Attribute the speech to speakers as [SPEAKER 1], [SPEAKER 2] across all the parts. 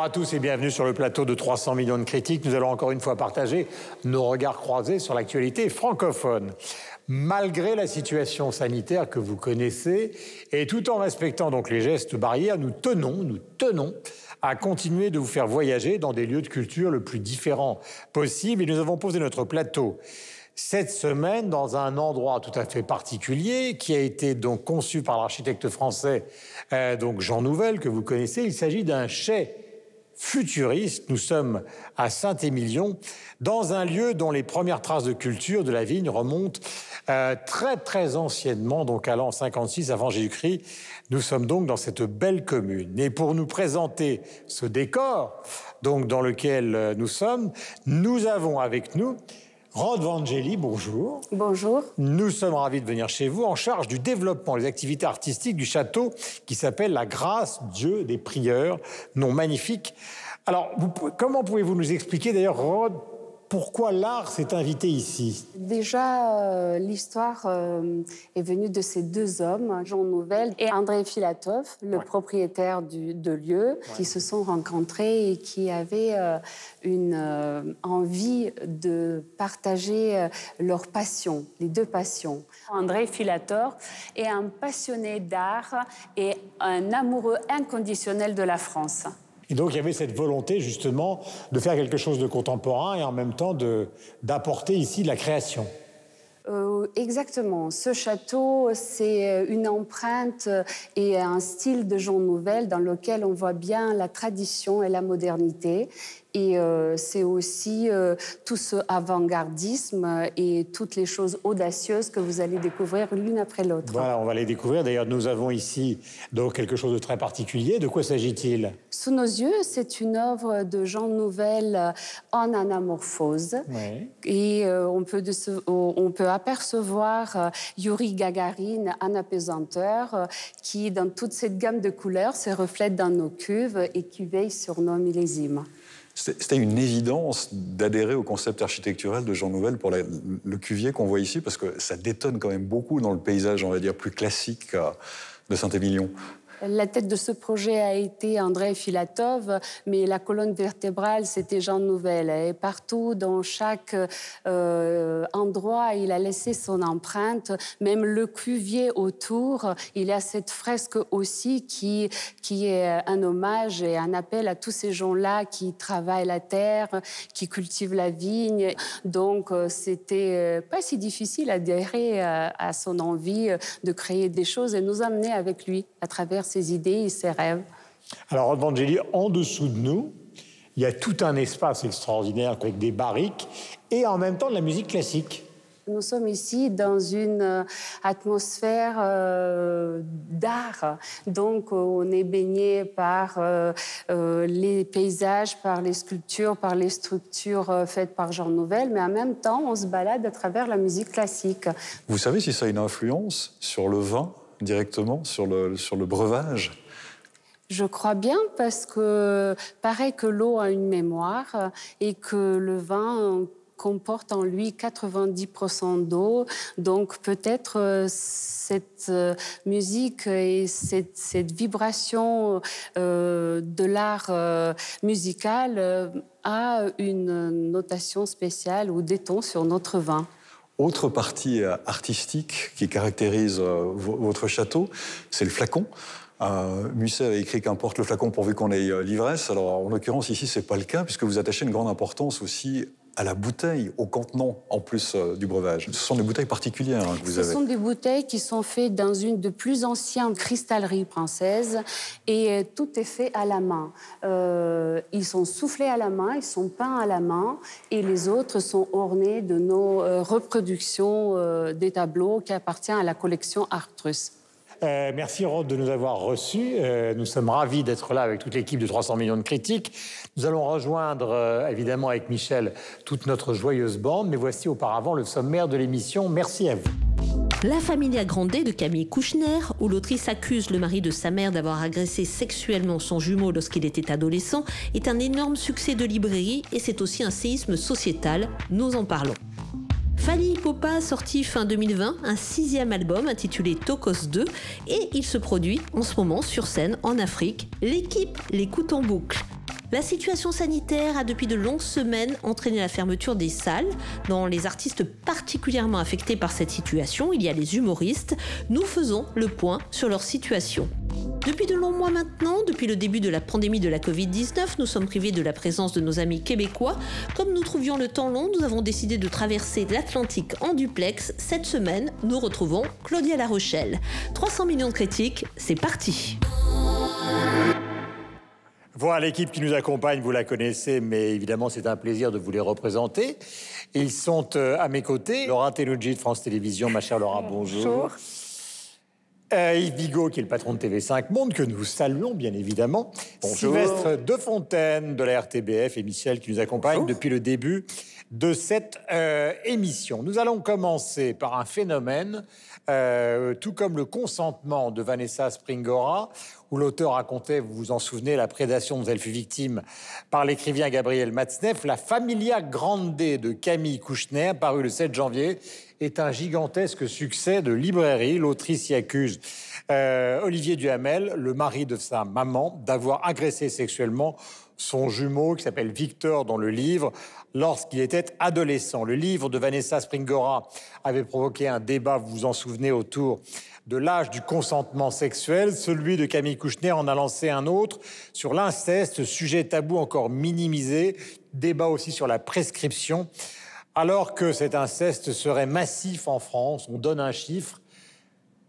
[SPEAKER 1] Bonjour à tous et bienvenue sur le plateau de 300 millions de critiques. Nous allons encore une fois partager nos regards croisés sur l'actualité francophone. Malgré la situation sanitaire que vous connaissez et tout en respectant donc les gestes barrières, nous tenons, nous tenons à continuer de vous faire voyager dans des lieux de culture le plus différents possible et nous avons posé notre plateau cette semaine dans un endroit tout à fait particulier qui a été donc conçu par l'architecte français euh, donc Jean Nouvel que vous connaissez. Il s'agit d'un chai futuriste. Nous sommes à Saint-Émilion, dans un lieu dont les premières traces de culture de la vigne remontent euh, très très anciennement, donc à l'an 56 avant Jésus-Christ. Nous sommes donc dans cette belle commune. Et pour nous présenter ce décor, donc dans lequel euh, nous sommes, nous avons avec nous Rod Vangeli, bonjour.
[SPEAKER 2] Bonjour.
[SPEAKER 1] Nous sommes ravis de venir chez vous en charge du développement des activités artistiques du château qui s'appelle la Grâce Dieu des prieurs, nom magnifique. Alors, comment pouvez-vous nous expliquer d'ailleurs, Rod, pourquoi l'art s'est invité ici
[SPEAKER 2] Déjà, euh, l'histoire euh, est venue de ces deux hommes, Jean Nouvel et André Filatov, le propriétaire du, de lieu, qui se sont rencontrés et qui avaient euh, une envie de partager leur passion, les deux passions. André Filatov est un passionné d'art et un amoureux inconditionnel de la France.
[SPEAKER 1] Et donc il y avait cette volonté justement de faire quelque chose de contemporain et en même temps d'apporter ici de la création.
[SPEAKER 2] Euh, exactement. Ce château, c'est une empreinte et un style de Jean Nouvel dans lequel on voit bien la tradition et la modernité. Et euh, c'est aussi euh, tout ce avant-gardisme et toutes les choses audacieuses que vous allez découvrir l'une après l'autre.
[SPEAKER 1] Voilà, on va les découvrir. D'ailleurs, nous avons ici donc quelque chose de très particulier. De quoi s'agit-il?
[SPEAKER 2] Sous nos yeux, c'est une œuvre de Jean Nouvel en anamorphose. Et euh, on, peut on, peut apercevoir Yuri Gagarin en apesanteur qui, dans toute cette gamme de couleurs, se reflète dans nos cuves et qui veille sur nos millésimes.
[SPEAKER 3] C'était une évidence d'adhérer au concept architectural de Jean Nouvel pour le cuvier qu'on voit ici, parce que ça détonne quand même beaucoup dans le paysage, on va dire, plus classique euh, de Saint-Émilion.
[SPEAKER 2] La tête de ce projet a été André Filatov, mais la colonne vertébrale, c'était Jean Nouvel. Et partout, dans chaque euh, endroit, il a laissé son empreinte. Même le cuvier autour, il y a cette fresque aussi qui, qui est un hommage et un appel à tous ces gens-là qui travaillent la terre, qui cultivent la vigne. Donc, euh, c'était euh, pas si difficile d'adhérer à son envie de créer des choses et nous amener avec lui à travers ses idées et ses rêves.
[SPEAKER 1] Alors, Evangélie, en dessous de nous, il y a tout un espace extraordinaire avec des barriques et en même temps de la musique classique.
[SPEAKER 2] Nous sommes ici dans une euh, atmosphère euh, d'art. Donc, on est baigné par euh, les paysages, par les sculptures, par les structures faites par Jean Nouvel, mais en même temps, on se balade à travers la musique classique.
[SPEAKER 3] Vous savez si ça a une influence sur le vin? Directement sur le, sur le breuvage
[SPEAKER 2] je crois bien parce que paraît que l'eau a une mémoire et que le vin comporte en lui 90% d'eau. Donc peut-être euh, cette euh, musique et cette, vibration euh, de l'art musical a une notation spéciale ou des tons sur notre vin.
[SPEAKER 3] Autre partie euh, artistique qui caractérise euh, votre château, c'est le flacon. Euh, Musset a écrit qu'importe le flacon pourvu qu'on ait l'ivresse. Alors en l'occurrence ici c'est pas le cas puisque vous attachez une grande importance aussi à la bouteille, au contenant en plus du breuvage. Ce sont des bouteilles particulières hein, que vous
[SPEAKER 2] avez.
[SPEAKER 3] Ce
[SPEAKER 2] sont des bouteilles qui sont faites dans une de plus anciennes cristalleries françaises et tout est fait à la main. Euh, ils sont soufflés à la main, ils sont peints à la main et les autres sont ornés de nos reproductions des tableaux qui appartiennent à la collection Artrus.
[SPEAKER 1] Euh, merci Rod de nous avoir reçus. Euh, nous sommes ravis d'être là avec toute l'équipe de 300 millions de critiques. Nous allons rejoindre euh, évidemment avec Michel toute notre joyeuse bande, mais voici auparavant le sommaire de l'émission. Merci à vous.
[SPEAKER 4] La Familia Grande de Camille Kouchner, où l'autrice accuse le mari de sa mère d'avoir agressé sexuellement son jumeau lorsqu'il était adolescent, est un énorme succès de librairie et c'est aussi un séisme sociétal. Nous en parlons. Fali Popa sorti fin 2020 un sixième album intitulé Tokos 2 et il se produit en ce moment sur scène en Afrique. L'équipe l'écoute en boucle. La situation sanitaire a depuis de longues semaines entraîné la fermeture des salles. Dans les artistes particulièrement affectés par cette situation, il y a les humoristes. Nous faisons le point sur leur situation. Depuis de longs mois maintenant, depuis le début de la pandémie de la Covid-19, nous sommes privés de la présence de nos amis québécois. Comme nous trouvions le temps long, nous avons décidé de traverser l'Atlantique en duplex. Cette semaine, nous retrouvons Claudia La Rochelle. 300 millions de critiques, c'est parti.
[SPEAKER 1] Voilà l'équipe qui nous accompagne, vous la connaissez, mais évidemment c'est un plaisir de vous les représenter. Ils sont euh, à mes côtés. Laura Tenuji de France Télévisions, ma chère Laura, bonjour.
[SPEAKER 5] Bonjour.
[SPEAKER 1] Euh, Yves Bigot, qui est le patron de TV5 Monde, que nous saluons bien évidemment. Sylvestre Defontaine de la RTBF et Michel qui nous accompagnent depuis le début de cette euh, émission. Nous allons commencer par un phénomène, euh, tout comme le consentement de Vanessa Springora, où l'auteur racontait, vous vous en souvenez, la prédation dont elle fut victime par l'écrivain Gabriel Matzneff. La Familia Grande de Camille Kouchner, paru le 7 janvier, est un gigantesque succès de librairie. L'autrice y accuse euh, Olivier Duhamel, le mari de sa maman, d'avoir agressé sexuellement son jumeau qui s'appelle Victor dans le livre lorsqu'il était adolescent. Le livre de Vanessa Springora avait provoqué un débat, vous vous en souvenez, autour de l'âge du consentement sexuel. Celui de Camille Kouchner en a lancé un autre sur l'inceste, sujet tabou encore minimisé. Débat aussi sur la prescription. Alors que cet inceste serait massif en France, on donne un chiffre,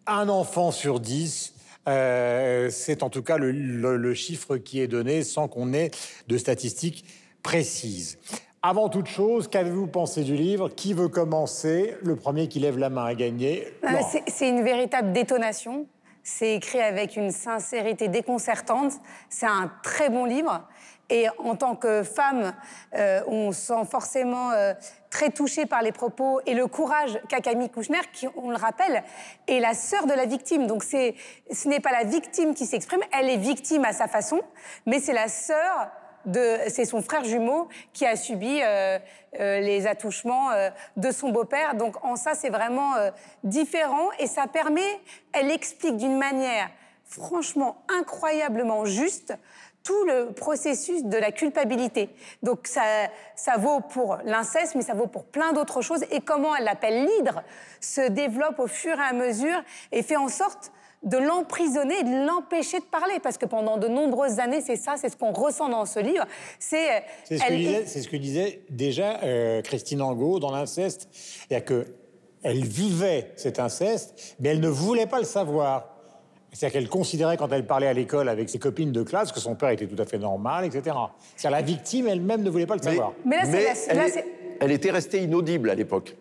[SPEAKER 1] un enfant sur dix euh, c'est en tout cas le, le, chiffre qui est donné sans qu'on ait de statistiques précises. Avant toute chose, qu'avez-vous pensé du livre? Qui veut commencer? Le premier qui lève la main a gagné.
[SPEAKER 5] Euh, c'est une véritable détonation. C'est écrit avec une sincérité déconcertante. C'est un très bon livre. Et en tant que femme, euh, on sent forcément euh, très touché par les propos et le courage qu'a Camille Kouchner, qui, on le rappelle, est la sœur de la victime. Donc ce n'est pas la victime qui s'exprime, elle est victime à sa façon, mais c'est la sœur de, c'est son frère jumeau qui a subi euh, les attouchements de son beau-père. Donc en ça, c'est vraiment différent et ça permet, elle explique d'une manière franchement incroyablement juste tout le processus de la culpabilité. Donc ça, ça vaut pour l'inceste, mais ça vaut pour plein d'autres choses. Et comment elle l'appelle l'hydre se développe au fur et à mesure et fait en sorte de l'emprisonner et de l'empêcher de parler. Parce que pendant de nombreuses années, c'est ça, c'est ce qu'on ressent dans ce livre.
[SPEAKER 1] C'est euh, ce, ce, que disait déjà euh, Christine Angot dans l'inceste. Il y a que elle vivait cet inceste, mais elle ne voulait pas le savoir. C'est-à-dire qu'elle considérait, quand elle parlait à l'école avec ses copines de classe, que son père était tout à fait normal, etc. C'est-à-dire la victime elle-même ne voulait pas le savoir.
[SPEAKER 6] Mais, là, elle était restée inaudible à l'époque.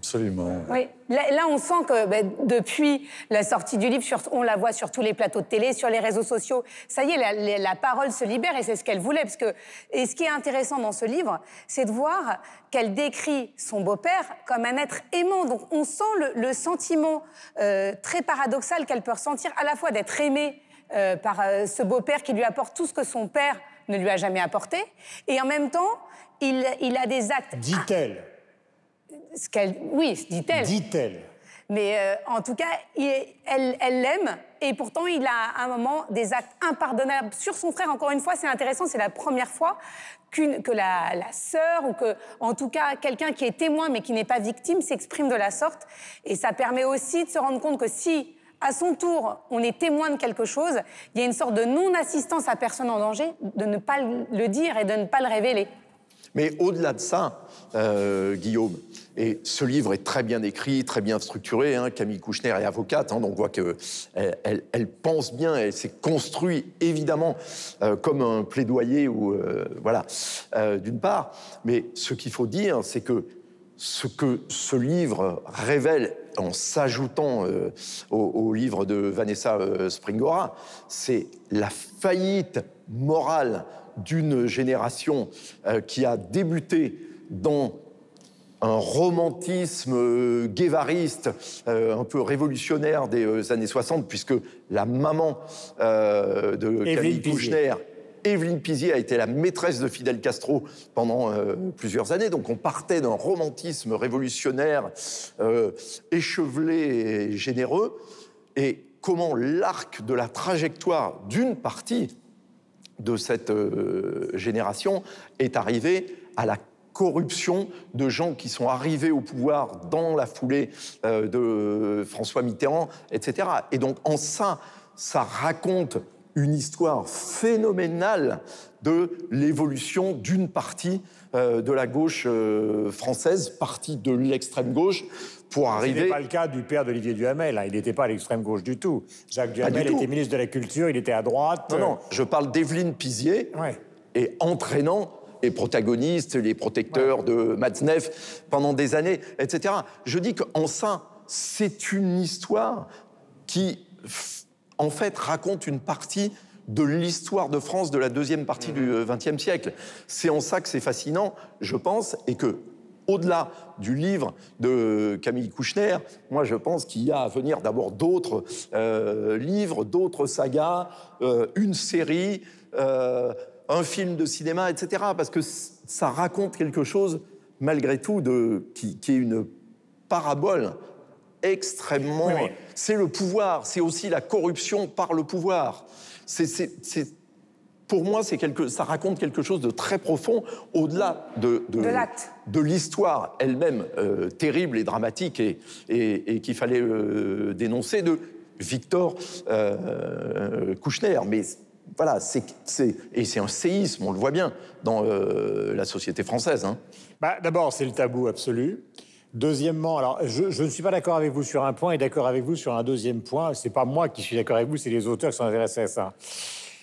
[SPEAKER 3] Absolument.
[SPEAKER 5] Oui, là, on sent que ben, depuis la sortie du livre, on la voit sur tous les plateaux de télé, sur les réseaux sociaux. Ça y est, la, parole se libère et c'est ce qu'elle voulait. Parce que, et ce qui est intéressant dans ce livre, c'est de voir qu'elle décrit son beau-père comme un être aimant. Donc on sent le, sentiment euh, très paradoxal qu'elle peut ressentir à la fois d'être aimée euh, par euh, ce beau-père qui lui apporte tout ce que son père ne lui a jamais apporté. Et en même temps, il, il a des actes.
[SPEAKER 1] Dit-elle
[SPEAKER 5] ce qu'elle, oui, dit-elle.
[SPEAKER 1] Dit-elle.
[SPEAKER 5] Mais euh, en tout cas, elle, l'aime et pourtant il a à un moment des actes impardonnables sur son frère. Encore une fois, c'est intéressant, c'est la première fois que la, la sœur ou que, en tout cas, quelqu'un qui est témoin mais qui n'est pas victime s'exprime de la sorte. Et ça permet aussi de se rendre compte que si à son tour, on est témoin de quelque chose, il y a une sorte de non-assistance à personne en danger, de ne pas le dire et de ne pas le révéler.
[SPEAKER 6] Mais au-delà de ça, euh, Guillaume, et ce livre est très bien écrit, très bien structuré. Hein, Camille Kouchner est avocate, hein, donc on voit qu'elle elle, pense bien, elle s'est construite évidemment euh, comme un plaidoyer ou euh, voilà, d'une part. Mais ce qu'il faut dire, c'est que ce que ce livre révèle en s'ajoutant au, livre de Vanessa Springora, c'est la faillite morale d'une génération euh, qui a débuté dans un romantisme euh, guévariste, euh, un peu révolutionnaire des années 60, puisque la maman de Camille Kouchner, Evelyne Pizier, a été la maîtresse de Fidel Castro pendant plusieurs années. Donc on partait d'un romantisme révolutionnaire, échevelé et généreux. Et comment l'arc de la trajectoire d'une partie de cette euh, génération est arrivé à la corruption de gens qui sont arrivés au pouvoir dans la foulée euh, de François Mitterrand, etc. Et donc en ça, ça raconte une histoire phénoménale de l'évolution d'une partie euh, de la gauche euh, française, partie de l'extrême gauche, pour arriver. Ce
[SPEAKER 1] n'est pas le cas du père d'Olivier Duhamel. Hein. Il n'était pas à l'extrême gauche du tout. Jacques Duhamel était ministre de la Culture, il était à droite.
[SPEAKER 6] Non, non, je parle d'Evelyne Pizier et entraînant les protagonistes, les protecteurs de Matzneff pendant des années, etc. Je dis qu'en ça, c'est une histoire qui, en fait, raconte une partie de l'histoire de France de la deuxième partie du XXe mhm. siècle. C'est en ça que c'est fascinant, je pense, et que au-delà du livre de Camille Kouchner, moi je pense qu'il y a à venir d'abord d'autres euh, livres, d'autres sagas, euh, une série, euh, un film de cinéma, etc. Parce que ça raconte quelque chose, malgré tout, de, qui, est une parabole extrêmement... C'est le pouvoir, c'est aussi la corruption par le pouvoir. C'est pour moi, c'est quelque, ça raconte quelque chose de très profond, au-delà de,
[SPEAKER 5] de,
[SPEAKER 6] de l'histoire elle-même euh, terrible et dramatique et, et, qu'il fallait euh, dénoncer de Victor euh, Kouchner. Mais voilà, c'est, et c'est un séisme, on le voit bien, dans euh, la société française. Hein.
[SPEAKER 1] Bah, d'abord, c'est le tabou absolu. Deuxièmement, alors je, je, ne suis pas d'accord avec vous sur un point et d'accord avec vous sur un deuxième point. C'est pas moi qui suis d'accord avec vous, c'est les auteurs qui sont intéressés à ça.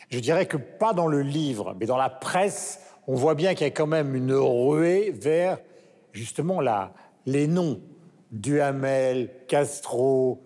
[SPEAKER 1] Je dirais que pas dans le livre, mais dans la presse, on voit bien qu'il y a quand même une ruée vers justement la, les noms Duhamel, Castro,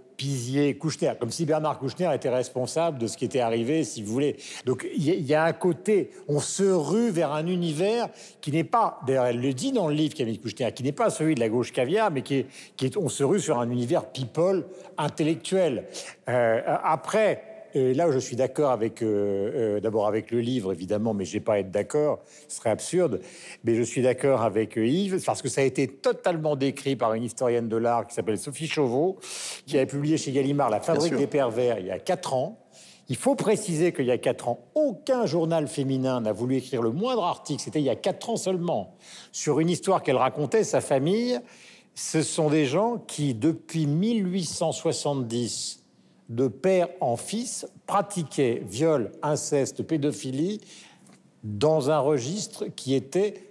[SPEAKER 1] Kouchner, comme si Bernard Kouchner était responsable de ce qui était arrivé, si vous voulez. Donc il y, a un côté, on se rue vers un univers qui n'est pas, d'ailleurs elle le dit dans le livre Camille Kouchner, qui n'est pas celui de la gauche caviar, mais qui est, qui est on se rue sur un univers people intellectuel. Euh, après, là où je suis d'accord avec, euh, euh, d'abord avec le livre, évidemment, mais je n'ai pas à être d'accord, ce serait absurde, mais je suis d'accord avec euh, Yves, parce que ça a été totalement décrit par une historienne de l'art qui s'appelle Sophie Chauveau, qui a publié chez Gallimard La fabrique des pervers il y a quatre ans. Il faut préciser qu'il y a quatre ans, aucun journal féminin n'a voulu écrire le moindre article, c'était il y a quatre ans seulement, sur une histoire qu'elle racontait, sa famille. Ce sont des gens qui, depuis 1870, de père en fils pratiquaient viol, inceste, pédophilie dans un registre qui était...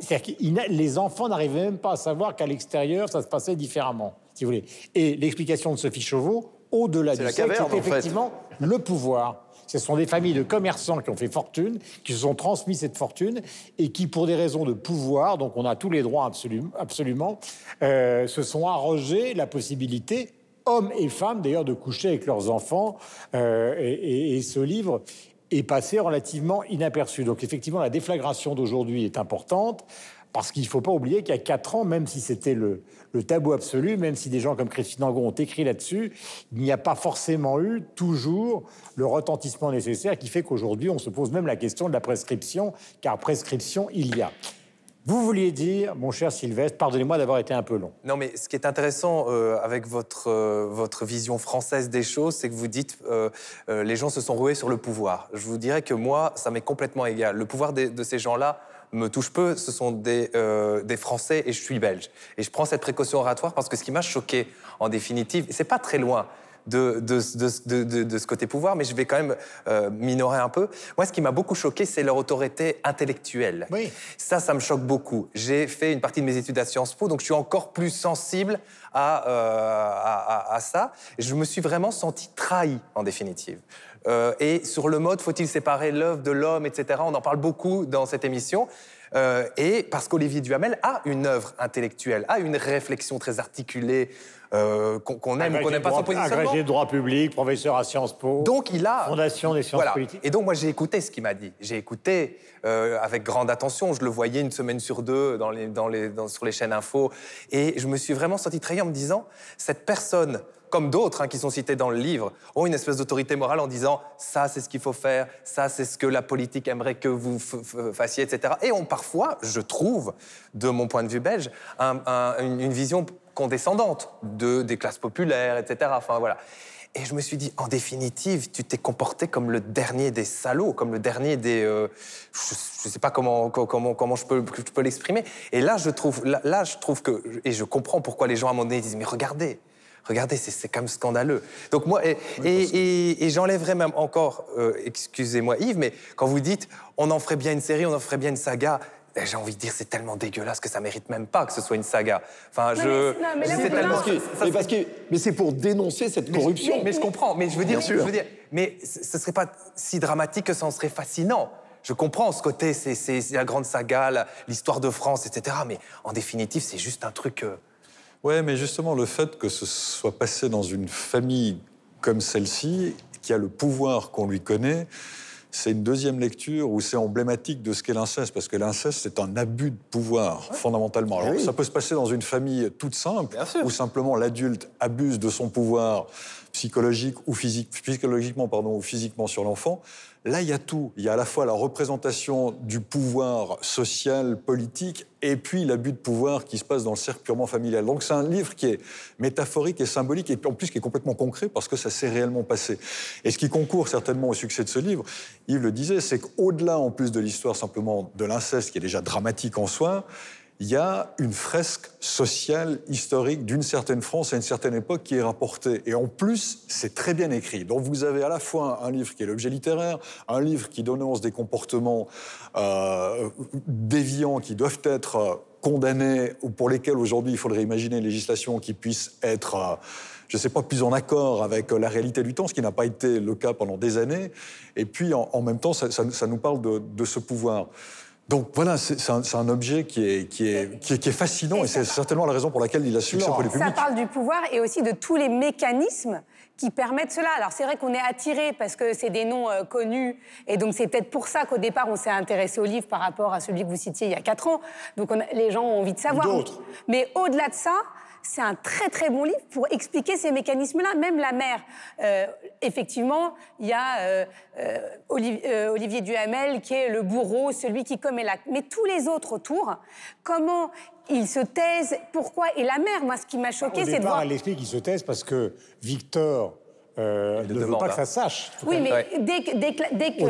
[SPEAKER 1] C'est-à-dire que les enfants n'arrivaient même pas à savoir qu'à l'extérieur, ça se passait différemment, si vous voulez. Et l'explication de Sophie Chauveau, au-delà du sexe, c'est effectivement le pouvoir. Ce sont des familles de commerçants qui ont fait fortune, qui se sont transmis cette fortune et qui, pour des raisons de pouvoir, donc on a tous les droits absolument, absolument euh, se sont arrogés la possibilité hommes et femmes d'ailleurs de coucher avec leurs enfants. Euh, et, ce livre est passé relativement inaperçu. Donc effectivement, la déflagration d'aujourd'hui est importante. Parce qu'il ne faut pas oublier qu'il y a quatre ans, même si c'était le, tabou absolu, même si des gens comme Christine Angon ont écrit là-dessus, il n'y a pas forcément eu toujours le retentissement nécessaire qui fait qu'aujourd'hui, on se pose même la question de la prescription, car prescription, il y a. Vous vouliez dire, mon cher Sylvestre, pardonnez-moi d'avoir été un peu long.
[SPEAKER 7] Non, mais ce qui est intéressant euh, avec votre, euh, votre vision française des choses, c'est que vous dites euh, les gens se sont roués sur le pouvoir. Je vous dirais que moi, ça m'est complètement égal. Le pouvoir de, de ces gens-là me touche peu. Ce sont des, des Français et je suis belge. Et je prends cette précaution oratoire parce que ce qui m'a choqué, en définitive, c'est pas très loin de, de, de, ce côté pouvoir, mais je vais quand même euh, minorer un peu. Moi, ce qui m'a beaucoup choqué, c'est leur autorité intellectuelle.
[SPEAKER 1] Oui.
[SPEAKER 7] Ça, ça me choque beaucoup. J'ai fait une partie de mes études à Sciences Po, donc je suis encore plus sensible à, euh, à, ça. Je me suis vraiment senti trahi, en définitive. Euh, et sur le mode, faut-il séparer l'œuvre de l'homme, etc. On en parle beaucoup dans cette émission. Et parce qu'Olivier Duhamel a une œuvre intellectuelle, a une réflexion très articulée, euh, qu'on aime ou qu'on n'aime pas son positionnement.
[SPEAKER 1] Agrégé de droit public, professeur à Sciences Po.
[SPEAKER 7] Donc il a
[SPEAKER 1] fondation des sciences politiques.
[SPEAKER 7] Et donc moi j'ai écouté ce qu'il m'a dit. J'ai écouté euh, avec grande attention. Je le voyais une semaine sur deux dans les, dans les, sur les chaînes info, et je me suis vraiment senti trahi en me disant cette personne comme d'autres hein, qui sont cités dans le livre, ont une espèce d'autorité morale en disant ça c'est ce qu'il faut faire, ça c'est ce que la politique aimerait que vous fassiez, etc. Et ont parfois, je trouve, de mon point de vue belge, une vision condescendante de, des classes populaires, etc. Enfin, voilà. Et je me suis dit, en définitive, tu t'es comporté comme le dernier des salauds, comme le dernier des... euh, je ne sais pas comment, comment, comment je peux, l'exprimer. Et là je, trouve, là, là, je trouve que... Et je comprends pourquoi les gens, à moment donné, disent, mais regardez, regardez, c'est- quand même scandaleux. Donc moi, et, et, et- et j'enlèverais même encore, euh, excusez-moi Yves, mais quand vous dites, on en ferait bien une série, on en ferait bien une saga... eh, J'ai envie de dire, c'est tellement dégueulasse que ça mérite même pas que ce soit une saga. Enfin,
[SPEAKER 5] Non,
[SPEAKER 7] je.
[SPEAKER 5] mais- non, mais
[SPEAKER 7] tellement- ça-
[SPEAKER 6] mais, parce que, mais c'est pour dénoncer cette
[SPEAKER 7] mais je-
[SPEAKER 6] corruption.
[SPEAKER 7] Mais, je comprends, mais je veux dire,
[SPEAKER 6] Bien sûr.
[SPEAKER 7] je veux dire, mais ce serait pas si dramatique que ça en serait fascinant. Je comprends ce côté, c'est la grande saga, l'histoire de France, etc. Mais en définitive, c'est juste un truc. euh,
[SPEAKER 3] Ouais, mais justement, le fait que ce soit passé dans une famille comme celle-ci, qui a le pouvoir qu'on lui connaît, c'est une deuxième lecture où c'est emblématique de ce qu'est l'inceste, parce que l'inceste, c'est un abus de pouvoir, fondamentalement. Alors,
[SPEAKER 6] oui.
[SPEAKER 3] ça peut se passer dans une famille toute simple, où simplement l'adulte abuse de son pouvoir psychologique ou physique, psychologiquement pardon, ou physiquement sur l'enfant. Là, il y a tout. Il y a à la fois la représentation du pouvoir social, politique, et puis l'abus de pouvoir qui se passe dans le cercle purement familial. Donc c'est un livre qui est métaphorique et symbolique, et en plus qui est complètement concret parce que ça s'est réellement passé. Et ce qui concourt certainement au succès de ce livre, Yves le disait, c'est qu'au-delà en plus de l'histoire simplement de l'inceste, qui est déjà dramatique en soi, il y a une fresque sociale, historique d'une certaine France à une certaine époque qui est rapportée. Et en plus, c'est très bien écrit. Donc vous avez à la fois un livre qui est l'objet littéraire, un livre qui dénonce des comportements euh, déviants qui doivent être euh, condamnés ou pour lesquels aujourd'hui il faudrait imaginer une législation qui puisse être... euh, je ne sais pas, plus en accord avec la réalité du temps, ce qui n'a pas été le cas pendant des années. Et puis, en, même temps, ça, nous parle de ce pouvoir. Donc voilà, c'est un, objet qui est, qui, est, qui, est, qui est fascinant et, c'est certainement la raison pour laquelle il a succès pour les
[SPEAKER 5] Ça
[SPEAKER 3] publics.
[SPEAKER 5] parle du pouvoir et aussi de tous les mécanismes qui permettent cela. Alors c'est vrai qu'on est attiré parce que c'est des noms euh, connus et donc c'est peut-être pour ça qu'au départ on s'est intéressé au livre par rapport à celui que vous citiez il y a quatre ans. Donc on les gens ont envie de savoir.
[SPEAKER 1] d'autres.
[SPEAKER 5] Mais au-delà de ça, c'est un très très bon livre pour expliquer ces mécanismes-là. Même la mère, euh, effectivement, il y a euh, euh, Olivier, euh, Olivier Duhamel qui est le bourreau, celui qui commet l'acte. Mais tous les autres autour, comment ils se taisent, pourquoi Et la mère, moi, ce qui m'a choqué, c'est de
[SPEAKER 1] départ,
[SPEAKER 5] voir.
[SPEAKER 1] elle explique qu'il se taise parce que Victor euh, ne veut pas
[SPEAKER 7] hein.
[SPEAKER 1] que ça se sache.
[SPEAKER 5] Oui, mais
[SPEAKER 7] Ouais.
[SPEAKER 5] dès que, dès que, dès que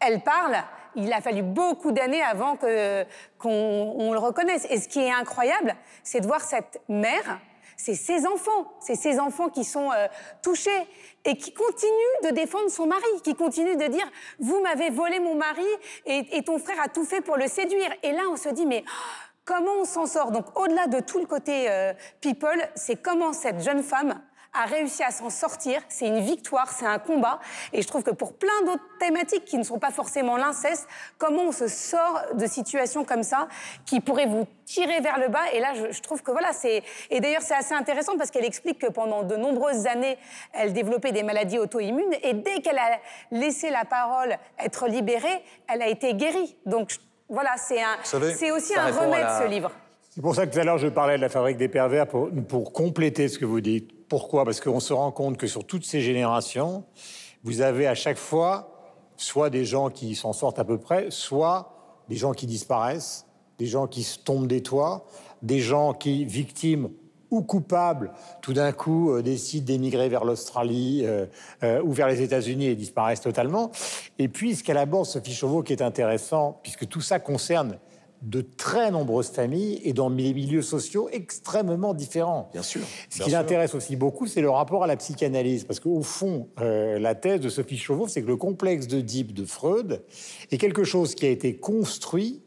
[SPEAKER 5] elle parle, il a fallu beaucoup d'années avant qu'on on le reconnaisse. Et ce qui est incroyable, c'est de voir cette mère, c'est ses enfants, c'est ses enfants qui sont euh, touchés et qui continuent de défendre son mari, qui continuent de dire vous m'avez volé mon mari et, ton frère a tout fait pour le séduire. Et là, on se dit mais comment on s'en sort? Donc au-delà de tout le côté euh, people, c'est comment cette jeune femme a réussi à s'en sortir. C'est une victoire, c'est un combat. Et je trouve que pour plein d'autres thématiques qui ne sont pas forcément l'inceste, comment on se sort de situations comme ça qui pourraient vous tirer vers le bas. Et là, je, je trouve que voilà, c'est. Et d'ailleurs, c'est assez intéressant parce qu'elle explique que pendant de nombreuses années, elle développait des maladies auto-immunes. Et dès qu'elle a laissé la parole être libérée, elle a été guérie. Donc je- voilà, c'est un. aussi un remède,
[SPEAKER 7] la-
[SPEAKER 5] ce livre.
[SPEAKER 1] C'est pour ça que tout à l'heure, je parlais de la fabrique des pervers pour, compléter ce que vous dites. Pourquoi? Parce qu'on se rend compte que sur toutes ces générations, vous avez à chaque fois soit des gens qui s'en sortent à peu près, soit des gens qui disparaissent, des gens qui se tombent des toits, des gens qui, victimes ou coupables, tout d'un coup euh, décident d'émigrer vers l'Australie euh, euh, ou vers les États-Unis et disparaissent totalement. Et puis, ce qu'elle aborde, Sophie Chauveau, qui est intéressant, puisque tout ça concerne de très nombreuses familles et dans des milieux sociaux extrêmement différents.
[SPEAKER 6] Bien sûr,
[SPEAKER 1] Ce
[SPEAKER 6] bien
[SPEAKER 1] qui l'intéresse aussi beaucoup, c'est le rapport à la psychanalyse. Parce qu'au fond, euh, la thèse de Sophie Chauveau, c'est que le complexe d'Oedipe de Freud est quelque chose qui a été construit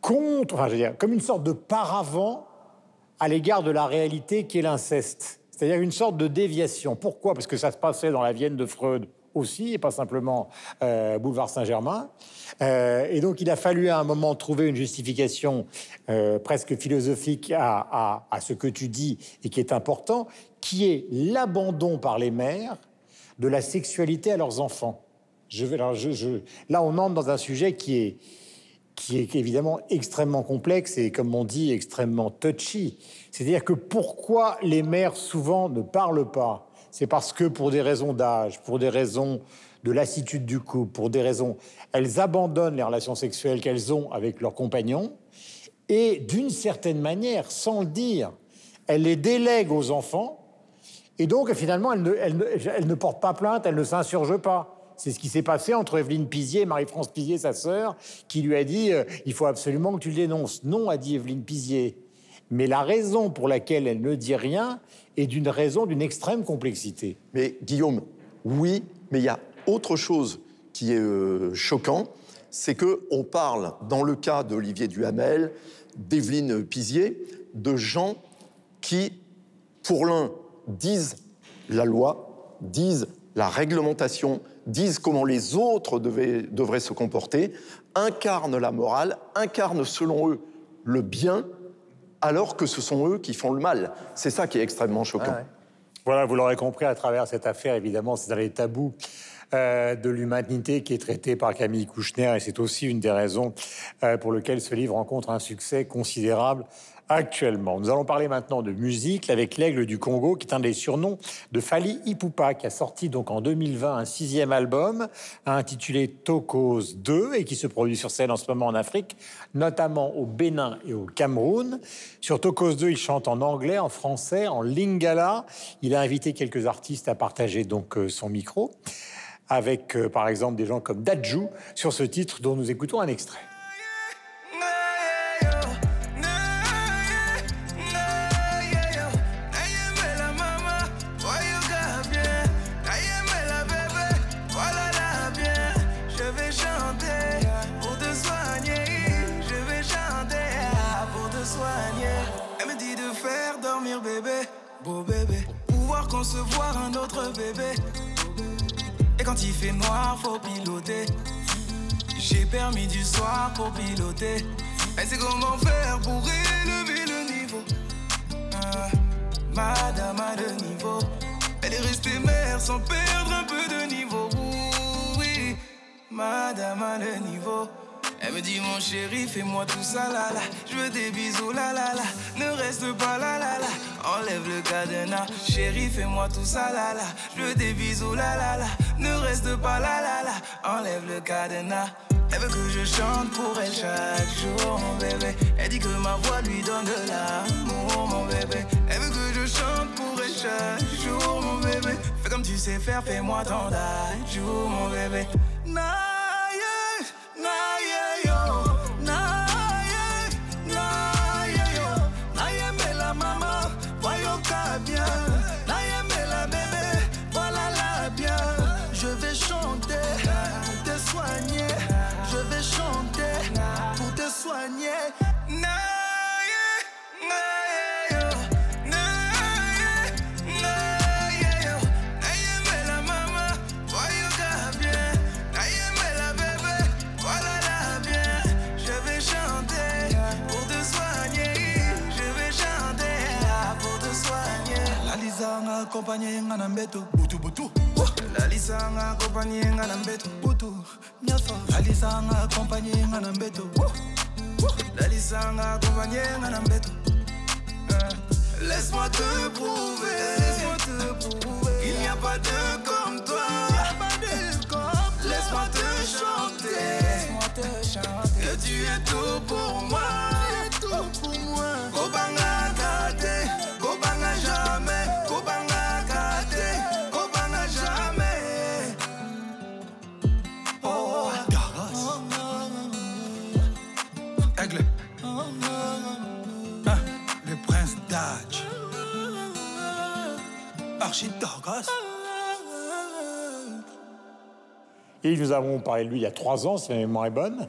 [SPEAKER 1] contre, enfin, je veux dire, comme une sorte de paravent à l'égard de la réalité qui est l'inceste. C'est-à-dire une sorte de déviation. Pourquoi? Parce que ça se passait dans la Vienne de Freud aussi, et pas simplement euh, boulevard Saint-Germain. Euh, et donc, il a fallu à un moment trouver une justification euh, presque philosophique à, ce que tu dis et qui est important, qui est l'abandon par les mères de la sexualité à leurs enfants. Je vais, je- là, on entre dans un sujet qui est, qui est évidemment extrêmement complexe et, comme on dit, extrêmement touchy. C'est-à-dire que pourquoi les mères souvent ne parlent pas C'est parce que pour des raisons d'âge, pour des raisons de lassitude du couple, pour des raisons, elles abandonnent les relations sexuelles qu'elles ont avec leurs compagnons et d'une certaine manière, sans le dire, elles les délèguent aux enfants Et donc, finalement, elle ne, elle ne porte pas plainte, elle ne s'insurge pas. C'est ce qui s'est passé entre Evelyne Pizier et Marie-France Pizier, sa sœur, qui lui a dit euh, il faut absolument que tu le dénonces. Non, a dit Evelyne Pizier. Mais la raison pour laquelle elle ne dit rien est d'une raison d'une extrême complexité.
[SPEAKER 6] Mais Guillaume, oui, mais il y a autre chose qui est euh, choquant, c'est que on parle dans le cas d'Olivier Duhamel, d'Evelyne Pizier, de gens qui, pour l'un, disent la loi, disent la réglementation, disent comment les autres devraient se comporter, incarnent la morale, incarnent selon eux le bien, alors que ce sont eux qui font le mal. C'est ça qui est extrêmement choquant.
[SPEAKER 1] Voilà, vous l'aurez compris à travers cette affaire, évidemment, c'est dans les tabous euh, de l'humanité qui est traité par Camille Kouchner, et c'est aussi une des raisons euh, pour lesquelles ce livre rencontre un succès considérable actuellement. Nous allons parler maintenant de musique avec l'Aigle du Congo, qui est un des surnoms de Fali Ipupa, qui a sorti donc en 2020 un sixième album intitulé Tokos 2 et qui se produit sur scène en ce moment en Afrique, notamment au Bénin et au Cameroun. Sur Tokos 2, il chante en anglais, en français, en lingala. Il a invité quelques artistes à partager donc euh, son micro avec euh, par exemple des gens comme Dadju sur ce titre dont nous écoutons un extrait.
[SPEAKER 8] concevoir un autre bébé. Quand il fait noir, faut piloter. J'ai permis du soir pour piloter. Elle sait comment faire pour élever le niveau. Ah, madame a le niveau. Elle est restée mère sans perdre un peu de niveau. Oui, madame a le niveau. Elle me dit mon chéri, fais-moi tout ça là là. Je veux des bisous là là là. Ne reste pas là là là. Enlève le cadenas. Chéri, fais-moi tout ça là là. Je veux des bisous là là là. Ne reste pas là là là. Enlève le cadenas. Elle veut que je chante pour elle chaque jour, mon bébé. Elle dit que ma voix lui donne de l'amour, mon bébé. Elle veut que je chante pour elle chaque jour, mon bébé. Fais comme tu sais faire, fais-moi ton jour, mon bébé. Accompagné ngana mbeto butu butu. Lalisa nga accompagné ngana mbeto butu. Nyafa lalisa nga accompagné ngana mbeto lalisa nga accompagné ngana mbeto Laisse-moi te prouver, laisse-moi te prouver. Qu'il n'y a pas de comme toi. Laisse-moi te chanter, laisse-moi te chanter. Que tu es tout pour moi. tout pour moi.
[SPEAKER 1] Et nous avons parlé de lui il y a trois ans, si ma mémoire est bonne.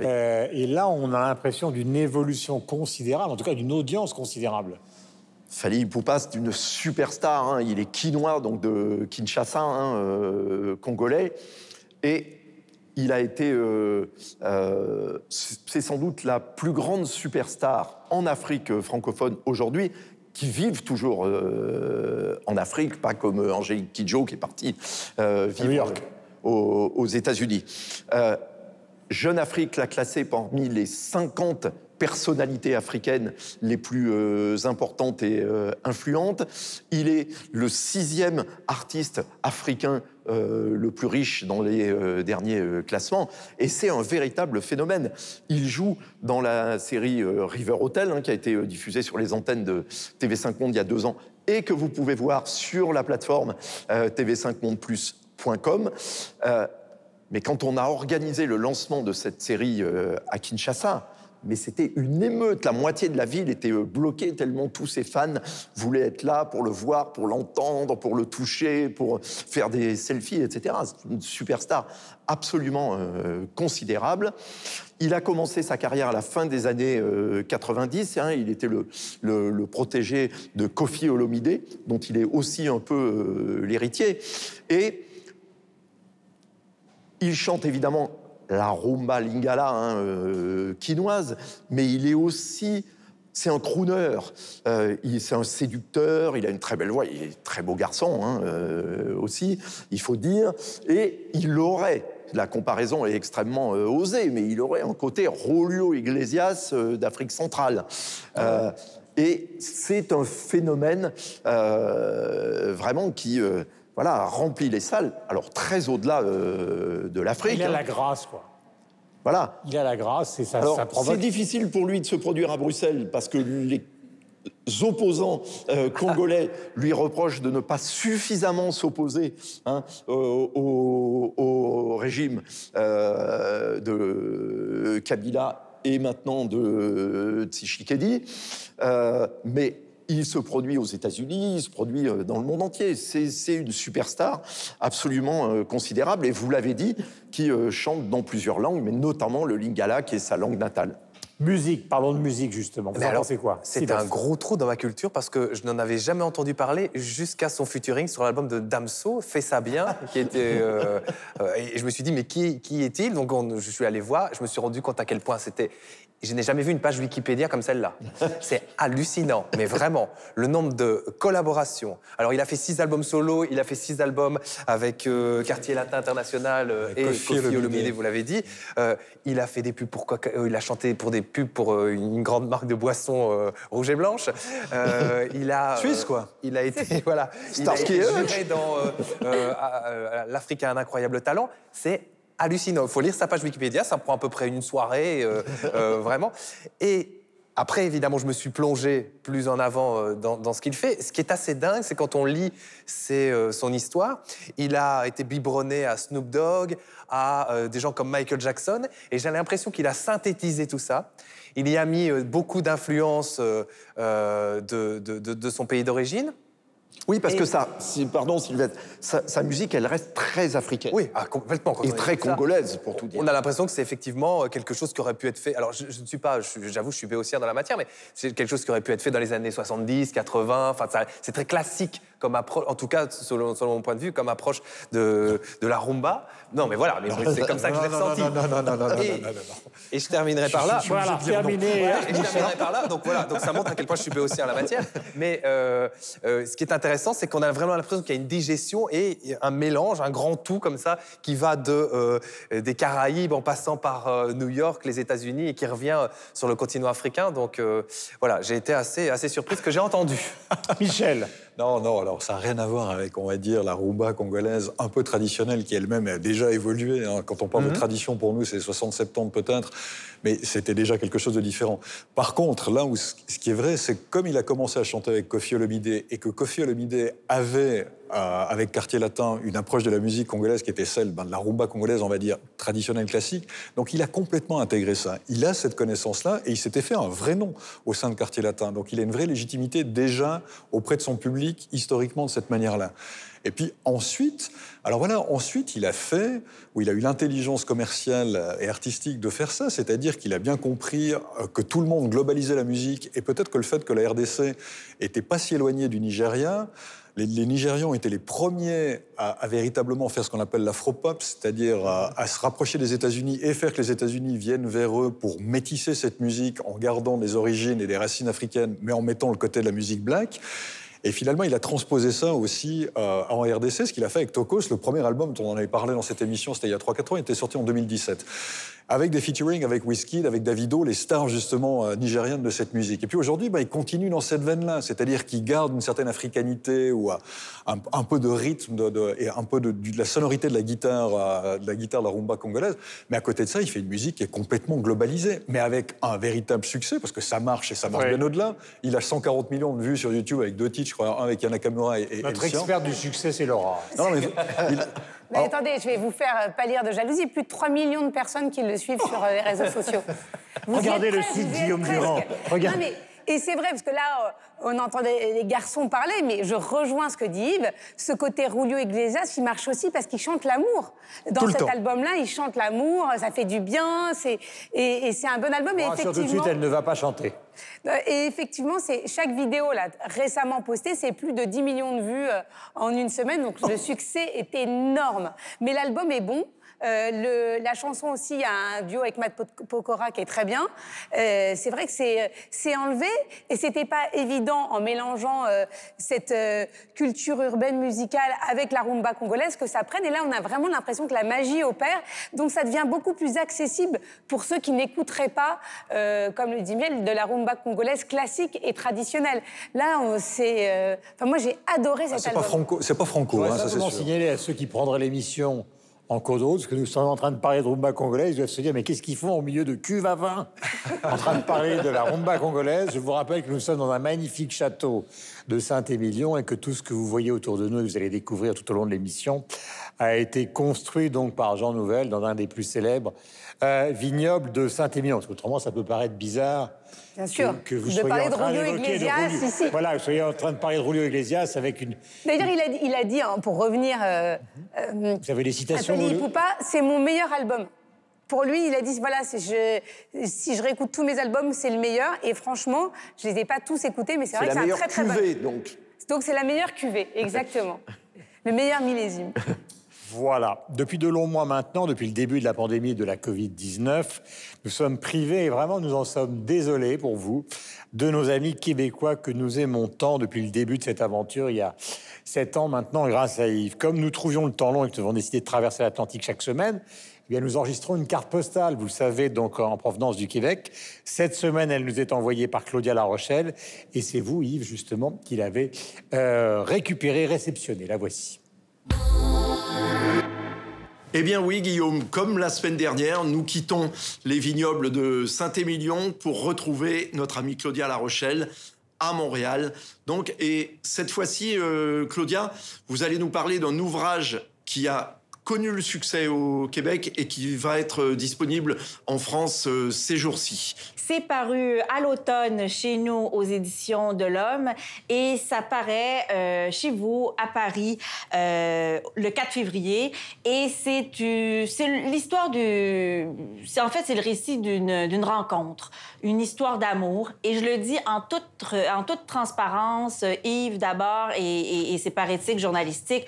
[SPEAKER 1] Euh, et là, on a l'impression d'une évolution considérable, en tout cas d'une audience considérable.
[SPEAKER 6] Fali Poupa, c'est une superstar. Hein. Il est quinois, donc de Kinshasa, hein, euh, congolais. Et il a été. Euh, c'est sans doute la plus grande superstar en Afrique francophone aujourd'hui qui vivent toujours euh, en Afrique, pas comme euh, Angélique Kidjo qui est partie euh, vivre aux, aux États-Unis. Jeune Afrique l'a classé parmi les 50 personnalités africaines les plus euh, importantes et euh, influentes. Il est le sixième artiste africain euh, le plus riche dans les derniers classements. Et c'est un véritable phénomène. Il joue dans la série River Hotel, hein, qui a été diffusée sur les antennes de TV5 Monde il y a deux ans, et que vous pouvez voir sur la plateforme euh, tv5mondeplus.com. Euh, mais quand on a organisé le lancement de cette série à Kinshasa, mais c'était une émeute. La moitié de la ville était euh, bloquée tellement tous ses fans voulaient être là pour le voir, pour l'entendre, pour le toucher, pour faire des selfies, etc. C'est une superstar absolument euh, considérable. Il a commencé sa carrière à la fin des années euh, 90. hein. il était le, protégé de Kofi Olomide, dont il est aussi un peu euh, l'héritier. Et il chante évidemment la rumba lingala hein, euh, quinoise, mais il est aussi, c'est un crooner, euh, c'est un séducteur, il a une très belle voix, il est un très beau garçon hein, euh, aussi, il faut dire, et il aurait, la comparaison est extrêmement euh, osée, mais il aurait un côté Rolio Iglesias d'Afrique centrale. Euh, et c'est un phénomène vraiment qui voilà, remplit les salles, alors très au-delà euh, de l'Afrique.
[SPEAKER 1] Il a
[SPEAKER 6] hein.
[SPEAKER 1] la grâce, quoi.
[SPEAKER 6] Voilà.
[SPEAKER 1] Il a la grâce et ça,
[SPEAKER 6] Alors,
[SPEAKER 1] ça
[SPEAKER 6] c'est difficile pour lui de se produire à Bruxelles parce que les opposants euh, congolais lui reprochent de ne pas suffisamment s'opposer hein, au, au- au régime euh, de Kabila et maintenant de Tshisekedi. Euh, mais il se produit aux États-Unis, il se produit euh, dans le monde entier. C'est une superstar absolument euh, considérable, et vous l'avez dit, qui euh, chante dans plusieurs langues, mais notamment le lingala, qui est sa langue natale.
[SPEAKER 1] Musique, parlons de musique justement. Vous
[SPEAKER 7] Mais
[SPEAKER 1] en
[SPEAKER 7] alors,
[SPEAKER 1] pensez quoi?
[SPEAKER 7] C'est un gros trou dans ma culture parce que je n'en avais jamais entendu parler jusqu'à son featuring sur l'album de Damso, Fais ça bien, qui était. euh, euh, et je me suis dit, mais qui, qui est-il? Donc on- je suis allé voir, je me suis rendu compte à quel point c'était. Je n'ai jamais vu une page Wikipédia comme celle-là. C'est hallucinant, mais vraiment. Le nombre de collaborations. Alors, il a fait six albums solo, il a fait six albums avec euh, Quartier Latin International euh, et
[SPEAKER 3] Kofi Olomide.
[SPEAKER 7] Vous l'avez dit. Euh, il a fait des pubs pour il a chanté pour des pubs pour une grande marque de boissons rouge et blanche. Il a
[SPEAKER 3] Suisse, quoi.
[SPEAKER 7] Il a été voilà, il a
[SPEAKER 6] Starsky
[SPEAKER 7] été dans l'Afrique a un incroyable talent. C'est hallucinant. Il faut lire sa page Wikipédia, ça prend à peu près une soirée, euh, euh, vraiment. Et après, évidemment, je me suis plongé plus en avant euh, dans, dans ce qu'il fait. Ce qui est assez dingue, c'est quand on lit euh, son histoire, il a été biberonné à Snoop Dogg, à euh, des gens comme Michael Jackson, et j'ai l'impression qu'il a synthétisé tout ça. Il y a mis euh, beaucoup d'influences de, de- de- de son pays d'origine.
[SPEAKER 6] Oui, parce
[SPEAKER 7] Et-
[SPEAKER 6] que ça, pardon Sylvette, sa, sa musique, elle reste très africaine.
[SPEAKER 7] Oui, ah, complètement. quand
[SPEAKER 6] Et très
[SPEAKER 7] ça.
[SPEAKER 6] congolaise, pour tout dire.
[SPEAKER 7] On a l'impression que c'est effectivement euh, quelque chose qui aurait pu être fait. Alors, je, je ne suis pas, j'avoue, je suis béotien dans la matière, mais c'est quelque chose qui aurait pu être fait dans les années 70, 80. Enfin, c'est très classique comme approche, en tout cas, selon, selon mon point de vue, comme approche de, de la rumba. Non, mais voilà, mais c'est comme ça que je l'ai ressenti.
[SPEAKER 3] non, non, non, non, non, non,
[SPEAKER 7] Et,
[SPEAKER 3] non,
[SPEAKER 7] et je terminerai par là.
[SPEAKER 1] Voilà, terminé.
[SPEAKER 7] Voilà, et je terminerai par là. Donc voilà, donc ça montre à quel point je suis béotien en la matière. Mais euh, euh, ce qui est intéressant, c'est qu'on a vraiment l'impression qu'il y a une digestion et un mélange, un grand tout comme ça, qui va de, euh, des Caraïbes en passant par euh, New York, les États-Unis et qui revient sur le continent africain. Donc euh, voilà, j'ai été assez, assez surpris de ce que j'ai entendu.
[SPEAKER 1] Michel,
[SPEAKER 3] Non, non, alors ça n'a rien à voir avec, on va dire, la rumba congolaise un peu traditionnelle qui elle-même a déjà évolué. hein. Quand on parle
[SPEAKER 7] Mhm.
[SPEAKER 3] de tradition, pour nous, c'est 60-70 peut-être, mais c'était déjà quelque chose de différent. Par contre, là où ce qui est vrai, c'est que comme il a commencé à chanter avec Kofi Olomide et que Kofi Olomide avait, avec Quartier Latin, une approche de la musique congolaise qui était celle ben, de la rumba congolaise, on va dire, traditionnelle, classique, donc il a complètement intégré ça. Il a cette connaissance-là et il s'était fait un vrai nom au sein de Quartier Latin. Donc il a une vraie légitimité déjà auprès de son public, historiquement, de cette manière-là. Et puis ensuite, alors voilà, ensuite il a fait, où il a eu l'intelligence commerciale et artistique de faire ça, c'est-à-dire qu'il a bien compris euh, que tout le monde globalisait la musique et peut-être que le fait que la RDC était pas si éloignée du Nigeria, les, les Nigérians étaient les premiers à, à véritablement faire ce qu'on appelle l'afropop, c'est-à-dire à, à se rapprocher des États-Unis et faire que les États-Unis viennent vers eux pour métisser cette musique en gardant des origines et des racines africaines, mais en mettant le côté de la musique black. Et finalement, il a transposé ça aussi euh, en RDC, ce qu'il a fait avec Tokos. Le premier album dont on avait parlé dans cette émission, c'était il y a 3-4 ans, il était sorti en 2017. Avec des featuring avec Wizkid, avec Davido, les stars justement euh, nigériennes de cette musique. Et puis aujourd'hui, bah, il continue dans cette veine-là, c'est-à-dire qu'il garde une certaine africanité ou euh, un, peu de rythme de, et un peu de, la sonorité de la guitare, euh, de la guitare de la rumba congolaise. Mais à côté de ça, il fait une musique qui est complètement globalisée, mais avec un véritable succès parce que ça marche et ça marche bien au-delà. Il a 140 millions de vues sur YouTube avec deux titres, je crois, un avec Yana Kamura et, et
[SPEAKER 1] Notre expert du succès, c'est Laura. Non, mais,
[SPEAKER 5] mais attendez, je vais vous faire pas lire de jalousie. Plus de 3 millions de personnes qui le suivent sur les réseaux sociaux.
[SPEAKER 1] Regardez le site Guillaume Durand. Regardez.
[SPEAKER 5] Et c'est vrai, parce que là, euh, on entendait les garçons parler, mais je rejoins ce que dit Yves. Ce côté Julio Iglesias, il marche aussi parce qu'il chante l'amour. Dans cet album-là, il chante l'amour, ça fait du bien, et, c'est un bon album.
[SPEAKER 1] et effectivement, tout de suite, elle ne va pas chanter.
[SPEAKER 5] Euh, et effectivement, c'est chaque vidéo là, récemment postée, c'est plus de 10 millions de vues euh, en une semaine, donc le succès est énorme. Mais l'album est bon. Euh, la chanson aussi, il y a un duo avec Matt Pokora qui est très bien. Euh, c'est vrai que c'est enlevé et c'était pas évident en mélangeant euh, cette culture urbaine musicale avec la rumba congolaise que ça prenne. Et là, on a vraiment l'impression que la magie opère. Donc ça devient beaucoup plus accessible pour ceux qui n'écouteraient pas, comme le dit Miel, de la rumba congolaise classique et traditionnelle. Là, c'est. Enfin, moi, j'ai adoré ah, cet
[SPEAKER 3] album. C'est pas franco, hein, ça c'est sûr.
[SPEAKER 1] signaler à ceux qui prendraient l'émission en cause parce que nous sommes en train de parler de rumba congolaise, ils doivent se dire mais qu'est-ce qu'ils font au milieu de cuve à vin En train de parler de la rumba congolaise? Je vous rappelle que nous sommes dans un magnifique château de Saint-Émilion et que tout ce que vous voyez autour de nous, et vous allez découvrir tout au long de l'émission, a été construit donc par Jean Nouvel dans un des plus célèbres euh, vignobles de Saint-Émilion. Parce qu'autrement, ça peut paraître bizarre.
[SPEAKER 5] Bien sûr.
[SPEAKER 1] Que, vous de parler
[SPEAKER 5] de Julio Iglesias ici.
[SPEAKER 1] Voilà, vous soyez en train de parler de Julio Iglesias avec une.
[SPEAKER 5] D'ailleurs, il a, il a dit, hein, pour revenir. Euh,
[SPEAKER 1] euh, vous avez les citations.
[SPEAKER 5] Poupa, c'est mon meilleur album. Pour lui, il a dit voilà, je, si je réécoute tous mes albums, c'est le meilleur. Et franchement, je les ai pas tous écoutés, mais c'est vrai que c'est un très très
[SPEAKER 6] cuvée, donc.
[SPEAKER 5] Donc c'est la meilleure cuvée, exactement. le meilleur millésime.
[SPEAKER 1] Voilà. Depuis de longs mois maintenant, depuis le début de la pandémie de la Covid-19, nous sommes privés, et vraiment nous en sommes désolés pour vous, de nos amis québécois que nous aimons tant depuis le début de cette aventure, il y a sept ans maintenant, grâce à Yves. Comme nous trouvions le temps long et que nous avons décidé de traverser l'Atlantique chaque semaine, eh bien, nous enregistrons une carte postale, vous le savez, donc en provenance du Québec. Cette semaine, elle nous est envoyée par Claudia La Rochelle, et c'est vous, Yves, justement, qui l'avez euh, récupérée, réceptionnée. La voici.
[SPEAKER 6] Eh bien oui, Guillaume, comme la semaine dernière, nous quittons les vignobles de Saint-Émilion pour retrouver notre amie Claudia La Rochelle à Montréal. Donc, et cette fois-ci, euh, Claudia, vous allez nous parler d'un ouvrage qui a connu le succès au Québec et qui va être disponible en France euh, ces jours-ci.
[SPEAKER 9] C'est paru à l'automne chez nous aux éditions de l'Homme et ça paraît euh, chez vous à Paris euh, le 4 février. Et c'est l'histoire du... En fait, c'est le récit d'une rencontre, une histoire d'amour. Et je le dis en toute, en toute transparence, Yves d'abord, et, et, et c'est par éthique journalistique.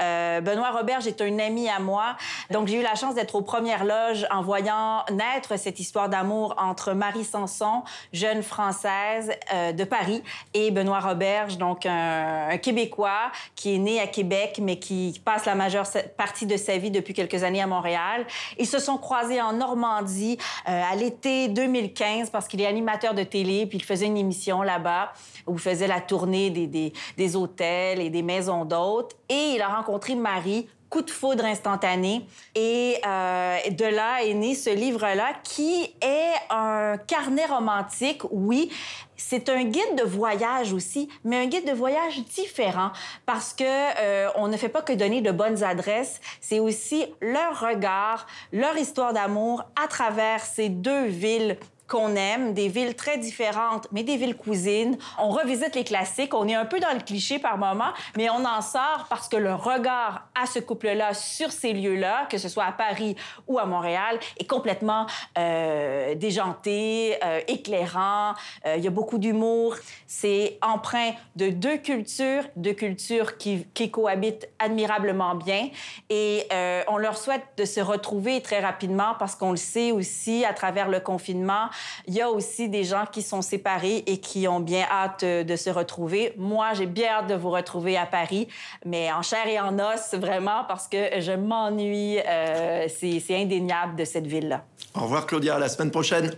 [SPEAKER 9] Euh, Benoît Roberge est un ami à moi. Donc, j'ai eu la chance d'être aux premières loges en voyant naître cette histoire d'amour entre Marie Sanson, jeune Française euh, de Paris, et Benoît Roberge, donc un, Québécois qui est né à Québec, mais qui passe la majeure partie de sa vie depuis quelques années à Montréal. Ils se sont croisés en Normandie euh, à l'été 2015 parce qu'il est animateur de télé, puis il faisait une émission là-bas où il faisait la tournée des, des, hôtels et des maisons d'hôtes. Et il a rencontré Marie coup de foudre instantané. Et euh, de là est né ce livre-là qui est un carnet romantique, oui. C'est un guide de voyage aussi, mais un guide de voyage différent parce que euh, on ne fait pas que donner de bonnes adresses, c'est aussi leur regard, leur histoire d'amour à travers ces deux villes qu'on aime, des villes très différentes, mais des villes cousines. On revisite les classiques, on est un peu dans le cliché par moment, mais on en sort parce que le regard à ce couple-là sur ces lieux-là, que ce soit à Paris ou à Montréal, est complètement euh, déjanté, euh, éclairant. Euh, il y a beaucoup d'humour. C'est empreint de deux cultures, deux cultures qui, qui cohabitent admirablement bien. Et euh, on leur souhaite de se retrouver très rapidement parce qu'on le sait aussi à travers le confinement, Il y a aussi des gens qui sont séparés et qui ont bien hâte euh, de se retrouver. Moi, j'ai bien hâte de vous retrouver à Paris, mais en chair et en os, vraiment, parce que je m'ennuie. Euh, c'est indéniable de cette ville-là.
[SPEAKER 6] Au revoir, Claudia. À la semaine prochaine.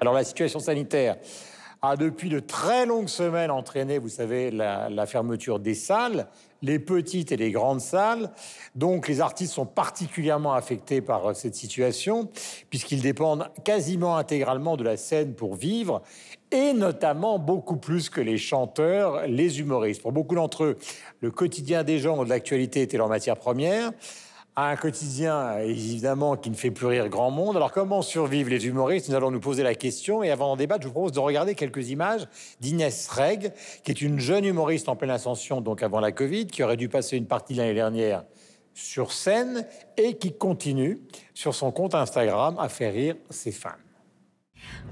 [SPEAKER 1] Alors la situation sanitaire a depuis de très longues semaines entraîné, vous savez, la, la, fermeture des salles, les petites et les grandes salles. Donc les artistes sont particulièrement affectés par euh, cette situation, puisqu'ils dépendent quasiment intégralement de la scène pour vivre, et notamment beaucoup plus que les chanteurs, les humoristes. Pour beaucoup d'entre eux, le quotidien des gens de l'actualité était leur matière première à un quotidien, évidemment, qui ne fait plus rire grand monde. Alors, comment survivent les humoristes? Nous allons nous poser la question. Et avant d'en débattre, je vous propose de regarder quelques images d'Inès Reg, qui est une jeune humoriste en pleine ascension, donc avant la Covid, qui aurait dû passer une partie l'année dernière sur scène et qui continue sur son compte Instagram à faire rire ses fans.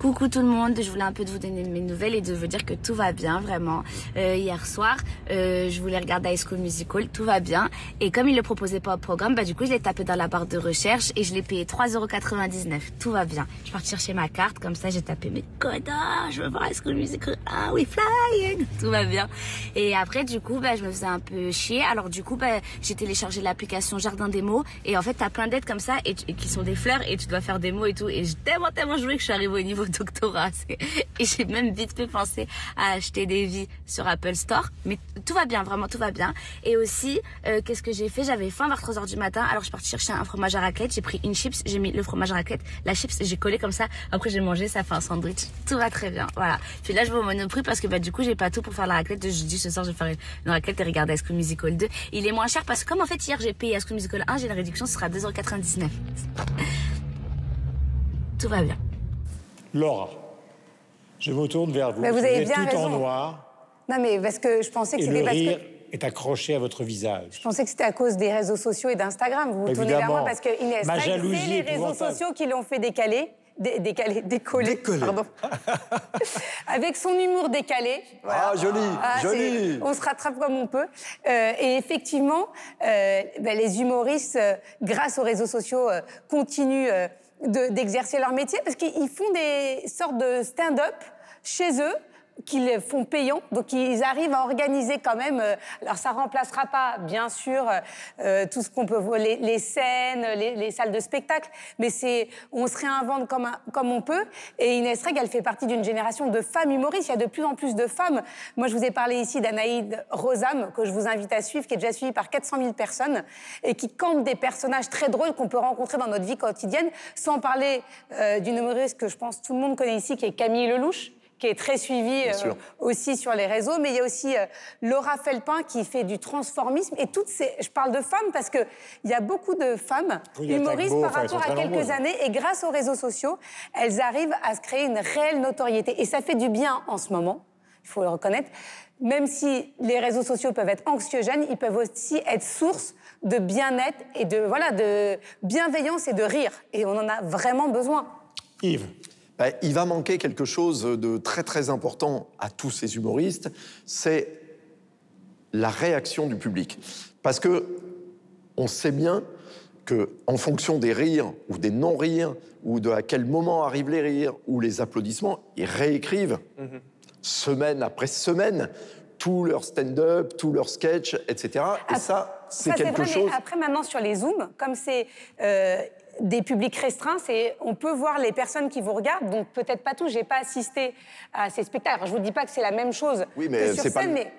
[SPEAKER 10] Coucou tout le monde, je voulais un peu de vous donner mes nouvelles et de vous dire que tout va bien vraiment. Euh, hier soir, euh, je voulais regarder High School Musical, tout va bien. Et comme il le proposait pas au programme, bah du coup je l'ai tapé dans la barre de recherche et je l'ai payé 3,99€. Tout va bien. Je suis chercher ma carte, comme ça j'ai tapé mes codes, je veux voir High School Musical, ah oui flying, tout va bien. Et après du coup bah je me faisais un peu chier. Alors du coup bah j'ai téléchargé l'application Jardin des mots et en fait t'as plein d'aides comme ça et, qui sont des fleurs et tu dois faire des mots et tout. Et j'ai tellement tellement joué que je suis arrivée au niveau doctorat. Et j'ai même vite fait penser à acheter des vies sur Apple Store. Mais tout va bien, vraiment tout va bien. Et aussi, euh, qu'est-ce que j'ai fait? J'avais faim vers 3h du matin. Alors je suis partie chercher un fromage à raclette. J'ai pris une chips, j'ai mis le fromage à raclette, la chips, j'ai collé comme ça. Après j'ai mangé, ça fait un sandwich. Tout va très bien. Voilà. Puis là je vais au Monoprix parce que bah du coup j'ai pas tout pour faire la raclette. Je dis ce soir je vais faire une raclette et regarder High Musical 2. Il est moins cher parce que comme en fait hier j'ai payé High Musical 1, j'ai la réduction, ce sera 2,99€. tout va bien.
[SPEAKER 1] Laura. Je me tourne vers vous.
[SPEAKER 5] Mais vous, avez
[SPEAKER 1] bien
[SPEAKER 5] tout
[SPEAKER 1] en noir.
[SPEAKER 5] Non, mais parce que je pensais que c'était
[SPEAKER 1] parce
[SPEAKER 5] que
[SPEAKER 1] est accroché à votre visage.
[SPEAKER 5] Je pensais que c'était à cause des réseaux sociaux et d'Instagram. Vous vous tournez vers moi parce que Inès, c'est les réseaux sociaux qui l'ont fait décaler. décaler, décoller, pardon. Avec son humour décalé.
[SPEAKER 6] Ah, joli, ah, joli.
[SPEAKER 5] On se rattrape comme on peut. Euh, et effectivement, euh, ben, les humoristes, euh, grâce aux réseaux sociaux, euh, continuent d'exercer leur métier parce qu'ils font des sortes de stand-up chez eux qu'ils font payant, donc ils arrivent à organiser quand même. Euh, alors ça remplacera pas, bien sûr, euh, euh, tout ce qu'on peut voir, les, scènes, les, salles de spectacle, mais c'est, on se réinvente comme, on peut. Et Inès Reg, elle fait partie d'une génération de femmes humoristes. Il y a de plus en plus de femmes. Moi, je vous ai parlé ici d'Anaïde Rosam, que je vous invite à suivre, qui est déjà suivie par 400 000 personnes et qui campe des personnages très drôles qu'on peut rencontrer dans notre vie quotidienne, sans parler d'une humoriste que je pense tout le monde connaît ici, qui est Camille Lelouch qui est très suivie euh, aussi sur les réseaux. Mais il y a aussi euh, Laura Felpin qui fait du transformisme. Et toutes ces. Je parle de femmes parce qu'il y a beaucoup de femmes humoristes par rapport à quelques années. Et grâce aux réseaux sociaux, elles arrivent à se créer une réelle notoriété. Et ça fait du bien en ce moment, il faut le reconnaître. Même si les réseaux sociaux peuvent être anxiogènes, ils peuvent aussi être source de bien-être et de, voilà, de bienveillance et de rire. Et on en a vraiment besoin.
[SPEAKER 1] Yves
[SPEAKER 6] ben, il va manquer quelque chose de très très important à tous ces humoristes, c'est la réaction du public. Parce que on sait bien que en fonction des rires ou des non-rires, ou de à quel moment arrivent les rires ou les applaudissements, ils réécrivent mhm. semaine après semaine tout leur stand-up, tout leur sketch, etc. Et ça, c'est quelque chose.
[SPEAKER 5] après, maintenant, sur les Zooms, comme c'est euh, des publics restreints, c'est on peut voir les personnes qui vous regardent, donc peut-être pas tous. J'ai pas assisté à ces spectacles. Alors, je vous dis pas que c'est la même chose
[SPEAKER 6] oui, mais
[SPEAKER 5] que sur scène, mais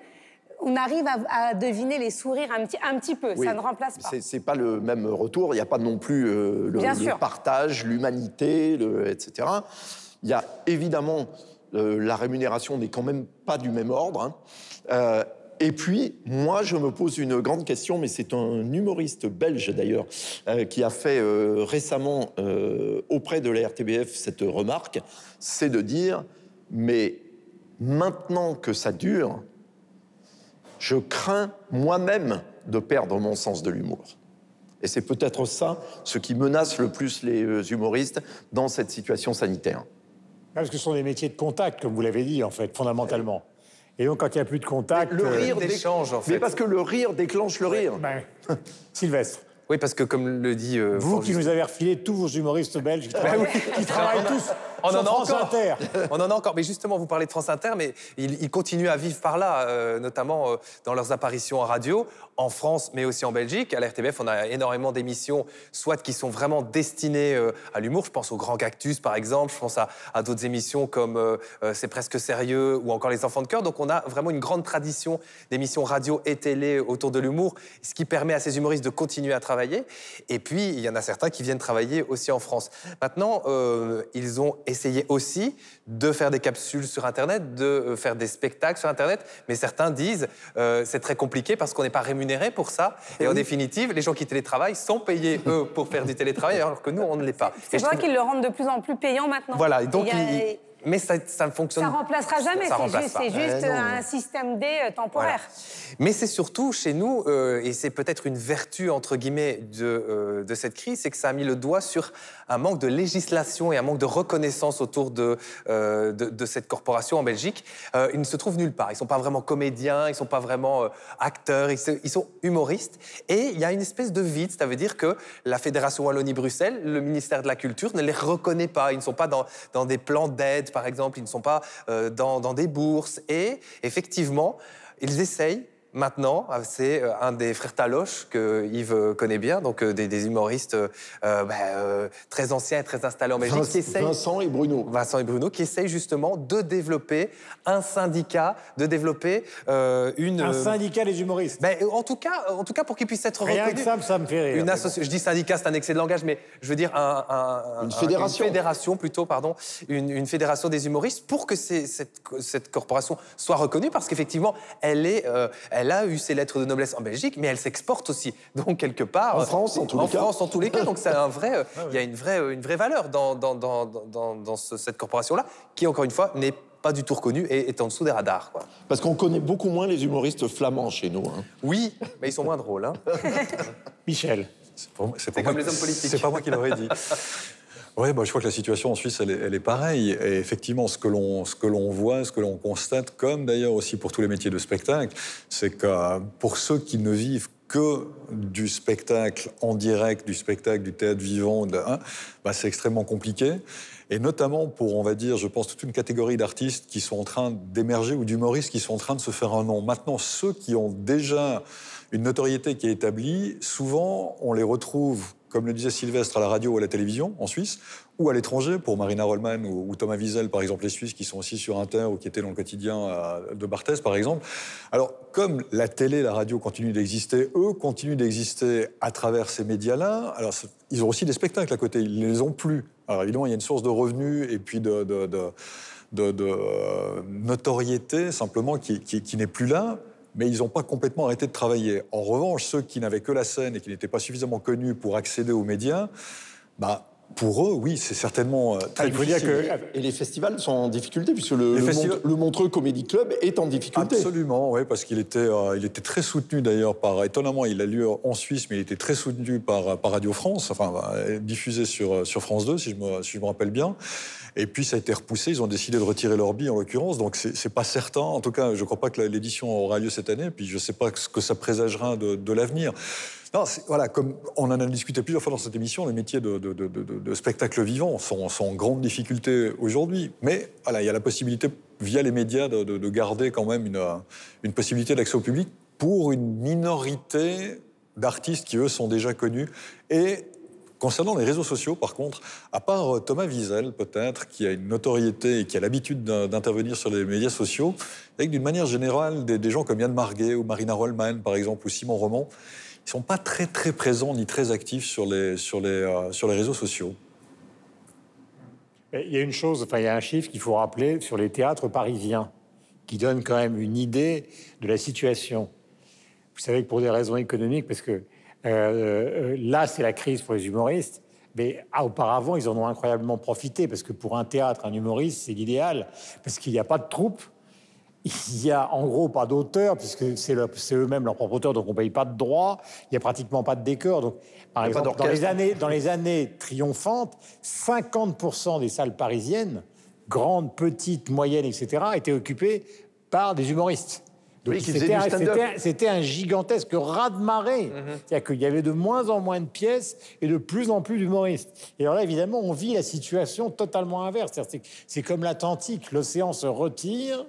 [SPEAKER 5] on arrive à, deviner les sourires un petit, un petit peu. Ça ne remplace pas.
[SPEAKER 6] C'est pas le même retour. Il n'y a pas non plus euh, le, partage, l'humanité, etc. Il y a évidemment euh, la rémunération n'est quand même pas du même ordre. Hein. Euh, et puis, moi, je me pose une grande question, mais c'est un humoriste belge d'ailleurs, euh, qui a fait euh, récemment euh, auprès de la RTBF cette remarque, c'est de dire, mais maintenant que ça dure, je crains moi-même de perdre mon sens de l'humour. Et c'est peut-être ça ce qui menace le plus les humoristes dans cette situation sanitaire.
[SPEAKER 1] Parce que ce sont des métiers de contact, comme vous l'avez dit, en fait, fondamentalement. Et donc, quand il n'y a plus de contact.
[SPEAKER 6] Le rire euh, en fait.
[SPEAKER 7] Mais
[SPEAKER 6] parce que le rire déclenche le rire.
[SPEAKER 1] Ben, Sylvestre.
[SPEAKER 7] Oui, parce que comme le dit. euh,
[SPEAKER 1] Vous qui nous avez refilé tous vos humoristes belges qui travaillent, qui travaillent tous
[SPEAKER 7] On en a encore.
[SPEAKER 1] Inter.
[SPEAKER 7] On en a encore. Mais justement, vous parlez de France Inter, mais ils, ils continuent à vivre par là, euh, notamment euh, dans leurs apparitions en radio, en France, mais aussi en Belgique. À la RTBF, on a énormément d'émissions, soit qui sont vraiment destinées euh, à l'humour. Je pense au Grand Cactus, par exemple. Je pense à, à d'autres émissions comme C'est presque sérieux ou encore Les Enfants de cœur. Donc, on a vraiment une grande tradition d'émissions radio et télé autour de l'humour, ce qui permet à ces humoristes de continuer à travailler. Et puis, il y en a certains qui viennent travailler aussi en France. Maintenant, ils ont essayé aussi de faire des capsules sur Internet, de euh, faire des spectacles sur Internet, mais certains disent euh, c'est très compliqué parce qu'on n'est pas rémunéré pour ça. Et en définitive, les gens qui télétravaillent sont payés, eux, pour faire du télétravail, alors que nous, on ne l'est pas.
[SPEAKER 5] C'est
[SPEAKER 7] Et je
[SPEAKER 5] vrai
[SPEAKER 7] trouve-
[SPEAKER 5] qu'ils le rendent de plus en plus payant maintenant.
[SPEAKER 7] Voilà, et donc,
[SPEAKER 5] il-
[SPEAKER 7] mais ça, ça ne fonctionne
[SPEAKER 5] Ça remplacera jamais, c'est
[SPEAKER 7] remplace
[SPEAKER 5] juste,
[SPEAKER 7] pas.
[SPEAKER 6] Eh
[SPEAKER 5] un système D euh, temporaire.
[SPEAKER 7] Mais c'est surtout chez nous, euh, et c'est peut-être une vertu entre guillemets de, euh, de cette crise, c'est que ça a mis le doigt sur un manque de législation et un manque de reconnaissance autour de, de, de cette corporation en Belgique. Ils ne se trouvent nulle part. Ils ne sont pas vraiment comédiens, ils ne sont pas vraiment acteurs, ils, se- ils sont humoristes. Et il y a une espèce de vide, ça veut dire que la Fédération Wallonie-Bruxelles, le ministère de la Culture ne les reconnaît pas. Ils ne sont pas dans, dans des plans d'aide, par exemple, ils ne sont pas euh, dans, dans des bourses. Et effectivement, ils essayent maintenant, euh, c'est euh, un des frères Taloche que Yves euh, connaît bien, donc euh, des, des humoristes euh, bah, euh, très anciens et très installés en Belgique,
[SPEAKER 6] Vince-
[SPEAKER 7] qui essayent,
[SPEAKER 6] Vincent et Bruno.
[SPEAKER 7] Vincent et Bruno, qui essayent justement de développer un syndicat, de développer euh, une...
[SPEAKER 1] Un syndicat des humoristes.
[SPEAKER 7] ben, en tout cas, en tout cas pour qu'ils puissent être
[SPEAKER 1] Rien
[SPEAKER 7] reconnus.
[SPEAKER 1] que ça, ça me fait rire.
[SPEAKER 7] Une associ- Je dis syndicat, c'est un excès de langage, mais je veux dire un, un- un-
[SPEAKER 6] Une fédération.
[SPEAKER 7] une fédération plutôt, pardon, une, une fédération des humoristes pour que cette, cette corporation soit reconnue, parce qu'effectivement, elle est, elle a eu ses lettres de noblesse en Belgique, mais elle s'exporte aussi. Donc quelque part,
[SPEAKER 6] En France, en tous les cas.
[SPEAKER 7] France, en tous les cas. Donc c'est un vrai, euh, il y a une vraie, une vraie valeur dans, dans, dans, dans, dans ce- cette corporation-là, qui encore une fois n'est pas du tout reconnue et est en dessous des radars. Quoi.
[SPEAKER 6] Parce qu'on connaît beaucoup moins les humoristes flamands chez nous. hein.
[SPEAKER 7] Oui, mais ils sont moins drôles. Hein.
[SPEAKER 1] Michel.
[SPEAKER 3] C'est
[SPEAKER 7] comme les hommes politiques.
[SPEAKER 3] C'est pas moi qui l'aurais dit. Oui, bah, je crois que la situation en Suisse, elle est, pareille. Et effectivement, ce que l'on voit, ce que l'on constate, comme d'ailleurs aussi pour tous les métiers de spectacle, c'est que pour ceux qui ne vivent que du spectacle en direct, du spectacle, du théâtre vivant, hein, c'est extrêmement compliqué. Et notamment pour, on va dire, je pense, toute une catégorie d'artistes qui sont en train d'émerger ou d'humoristes qui sont en train de se faire un nom. Maintenant, ceux qui ont déjà une notoriété qui est établie, souvent, on les retrouve, comme le disait Sylvestre, à la radio ou à la télévision en Suisse, ou à l'étranger, pour Marina Rollman ou, Thomas Wiesel, par exemple, les Suisses qui sont aussi sur Inter ou qui étaient dans le quotidien euh, de Barthès, par exemple. Alors, comme la télé, la radio continuent d'exister, eux continuent d'exister à travers ces médias-là. Alors, ils ont aussi des spectacles à côté, ils ne les ont plus. Alors, évidemment, il y a une source de revenus et puis de, euh, notoriété, simplement, qui n'est plus là mais ils n'ont pas complètement arrêté de travailler. En revanche, ceux qui n'avaient que la scène et qui n'étaient pas suffisamment connus pour accéder aux médias, bah, pour eux, oui, c'est certainement euh, très
[SPEAKER 1] Ah, il faut dire
[SPEAKER 3] difficile.
[SPEAKER 1] que
[SPEAKER 6] Et les festivals sont en difficulté, puisque le, le
[SPEAKER 3] festivals-
[SPEAKER 6] Mont- le Montreux Comedy Club est en difficulté.
[SPEAKER 3] Absolument, oui, parce qu'il était, euh, il était très soutenu d'ailleurs par, étonnamment, il a lieu en Suisse, mais il était très soutenu par, par Radio France, enfin, euh, diffusé sur, sur France 2, si je, me, si je me rappelle bien. Et puis ça a été repoussé, ils ont décidé de retirer leur billet en l'occurrence, donc c'est pas certain. En tout cas, je ne crois pas que l'édition aura lieu cette année, puis je ne sais pas ce que ça présagera de, l'avenir. Non, voilà, comme on en a discuté plusieurs fois dans cette émission, les métiers de, spectacle vivant sont, sont en grande difficulté aujourd'hui. Mais voilà, il y a la possibilité, via les médias, de garder quand même une, euh, une possibilité d'accès au public pour une minorité d'artistes qui, eux, sont déjà connus. Et concernant les réseaux sociaux, par contre, à part euh, Thomas Wiesel, peut-être, qui a une notoriété et qui a l'habitude d'in- d'intervenir sur les médias sociaux, avec d'une manière générale, des, gens comme Yann Marguet ou Marina Rollman, par exemple, ou Simon Roman, ils sont pas très très présents ni très actifs sur les, sur les, euh, sur les réseaux sociaux.
[SPEAKER 1] il y a une chose, enfin, il y a un chiffre qu'il faut rappeler sur les théâtres parisiens, qui donne quand même une idée de la situation. Vous savez que pour des raisons économiques, parce que euh, euh, là, c'est la crise pour les humoristes, mais ah, auparavant, ils en ont incroyablement profité, parce que pour un théâtre, un humoriste, c'est l'idéal, parce qu'il n'y a pas de troupe, il y a en gros pas d'auteur, puisque c'est le- eux-mêmes leurs propres auteurs, donc on ne paye pas de droits, il n'y a pratiquement pas de décor. Donc, par exemple, dans les, années, dans les années triomphantes, 50% des salles parisiennes, grandes, petites, moyennes, etc., étaient occupées par des humoristes. Donc,
[SPEAKER 6] Oui,
[SPEAKER 1] c'était un- gigantesque raz-de-marée. C'est-à-dire qu'il y avait de moins en moins de pièces et de plus en plus d'humoristes. Et alors là, évidemment, on vit la situation totalement inverse. C'est comme l'Atlantique, l'océan se retire.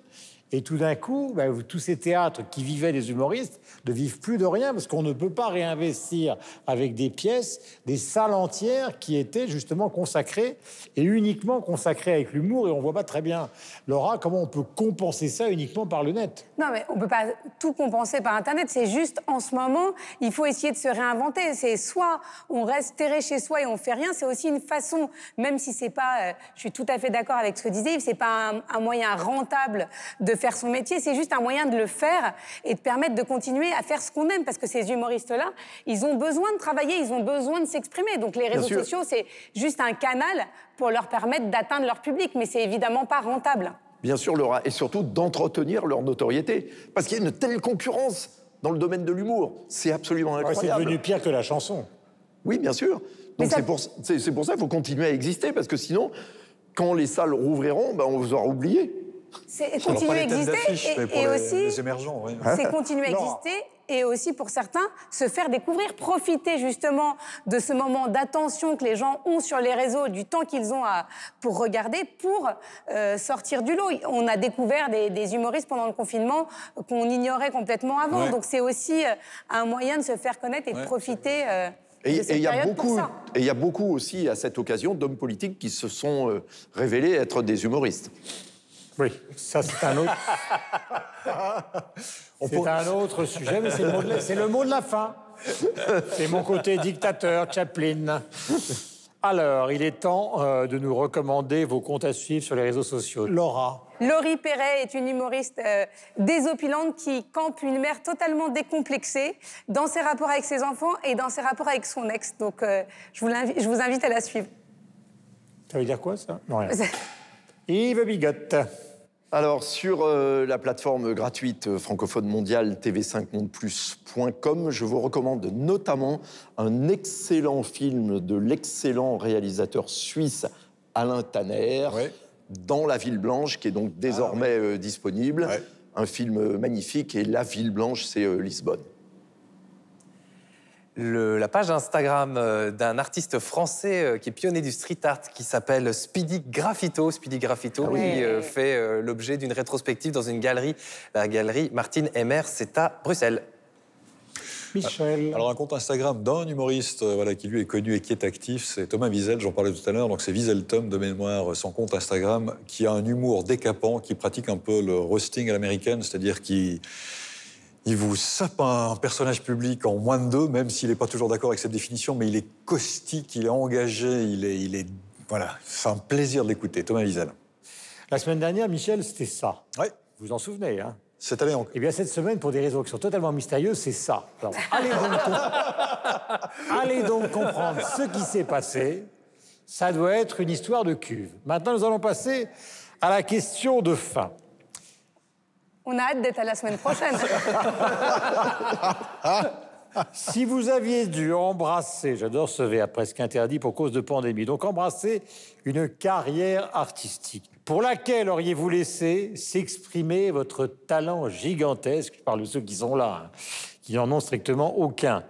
[SPEAKER 1] Et tout d'un coup, bah, tous ces théâtres qui vivaient des humoristes ne vivent plus de rien parce qu'on ne peut pas réinvestir avec des pièces, des salles entières qui étaient justement consacrées et uniquement consacrées avec l'humour. Et on voit pas très bien, Laura, comment on peut compenser ça uniquement par le net?
[SPEAKER 5] Non, mais on peut pas tout compenser par Internet. C'est juste, en ce moment, il faut essayer de se réinventer. C'est soit on reste terré chez soi et on fait rien. C'est aussi une façon, même si c'est pas, euh, je suis tout à fait d'accord avec ce que disait Yves, c'est pas un, un moyen rentable de faire son métier. C'est juste un moyen de le faire et de permettre de continuer à faire ce qu'on aime. Parce que ces humoristes-là, ils ont besoin de travailler, ils ont besoin de s'exprimer. Donc les réseaux sociaux, c'est juste un canal pour leur permettre d'atteindre leur public. Mais c'est évidemment pas rentable.
[SPEAKER 6] Bien sûr, Laura, et surtout d'entretenir leur notoriété. Parce qu'il y a une telle concurrence dans le domaine de l'humour. C'est absolument
[SPEAKER 1] Ouais, c'est
[SPEAKER 6] incroyable.
[SPEAKER 1] devenu pire que la chanson.
[SPEAKER 6] Oui, bien sûr. Donc
[SPEAKER 5] ça-
[SPEAKER 6] c'est pour, c'est- c'est pour ça qu'il faut continuer à exister, parce que sinon, quand les salles rouvriront, ben, on vous aura oublié.
[SPEAKER 5] C'est continuer à exister et,
[SPEAKER 3] les,
[SPEAKER 5] aussi
[SPEAKER 3] les émergents. oui.
[SPEAKER 5] c'est continuer à exister et aussi pour certains se faire découvrir, profiter justement de ce moment d'attention que les gens ont sur les réseaux, du temps qu'ils ont à, pour regarder, pour euh, sortir du lot. On a découvert des, des humoristes pendant le confinement qu'on ignorait complètement avant,
[SPEAKER 3] Ouais.
[SPEAKER 5] donc c'est aussi euh, un moyen de se faire connaître et de
[SPEAKER 3] Ouais.
[SPEAKER 5] profiter. euh,
[SPEAKER 6] Et
[SPEAKER 5] de
[SPEAKER 6] il y a beaucoup,
[SPEAKER 5] ça.
[SPEAKER 6] et il y a beaucoup aussi à cette occasion d'hommes politiques qui se sont euh, révélés être des humoristes.
[SPEAKER 1] Oui, ça c'est un autre. c'est un autre sujet, mais c'est le, mot de la- c'est le mot de la fin. C'est mon côté dictateur, Chaplin. Alors, il est temps euh, de nous recommander vos comptes à suivre sur les réseaux sociaux. Laura,
[SPEAKER 5] Laurie Perret est une humoriste euh, désopilante qui campe une mère totalement décomplexée dans ses rapports avec ses enfants et dans ses rapports avec son ex. Donc, euh, je, vous je vous invite à la suivre.
[SPEAKER 1] ça veut dire quoi ça? Non, rien. Yves Bigotte.
[SPEAKER 6] Alors, sur euh, la plateforme gratuite euh, francophone mondiale tv5mondeplus.com, je vous recommande notamment un excellent film de l'excellent réalisateur suisse Alain Tanner,
[SPEAKER 3] Ouais.
[SPEAKER 6] Dans la Ville Blanche, qui est donc désormais euh, disponible.
[SPEAKER 3] Ouais.
[SPEAKER 6] Un film magnifique, et La Ville Blanche, c'est euh, Lisbonne.
[SPEAKER 7] Le- la page Instagram euh, d'un artiste français euh, qui est pionnier du street art qui s'appelle Speedy Graffito. Speedy Graffito qui euh, fait euh, l'objet d'une rétrospective dans une galerie, la galerie Martine Emmer, c'est à Bruxelles.
[SPEAKER 1] Michel.
[SPEAKER 3] Alors un compte Instagram d'un humoriste euh, voilà, qui lui est connu et qui est actif, c'est Thomas Wiesel, j'en parlais tout à l'heure, donc c'est Wiesel Tom de mémoire, son compte Instagram, qui a un humour décapant, qui pratique un peu le roasting à l'américaine, c'est-à-dire qu'il il vous sape un personnage public en moins de deux, même s'il n'est pas toujours d'accord avec cette définition, mais il est caustique, il est engagé, il est... Il est voilà, c'est un plaisir de l'écouter, Thomas Wiesel.
[SPEAKER 1] La semaine dernière, Michel, c'était ça.
[SPEAKER 3] Ouais,
[SPEAKER 1] Vous vous en souvenez, hein?
[SPEAKER 3] Cette année encore.
[SPEAKER 1] Eh bien, cette semaine, pour des raisons qui sont totalement mystérieuses, c'est ça. Alors, allez, donc com- allez donc comprendre ce qui s'est passé. Ça doit être une histoire de cuve. Maintenant, nous allons passer à la question de fin.
[SPEAKER 5] On a hâte d'être à la semaine prochaine.
[SPEAKER 1] Si vous aviez dû embrasser, j'adore ce verbe presque interdit pour cause de pandémie, donc embrasser une carrière artistique, pour laquelle auriez-vous laissé s'exprimer votre talent gigantesque? Je parle de ceux qui sont là, hein, qui n'en ont strictement aucun.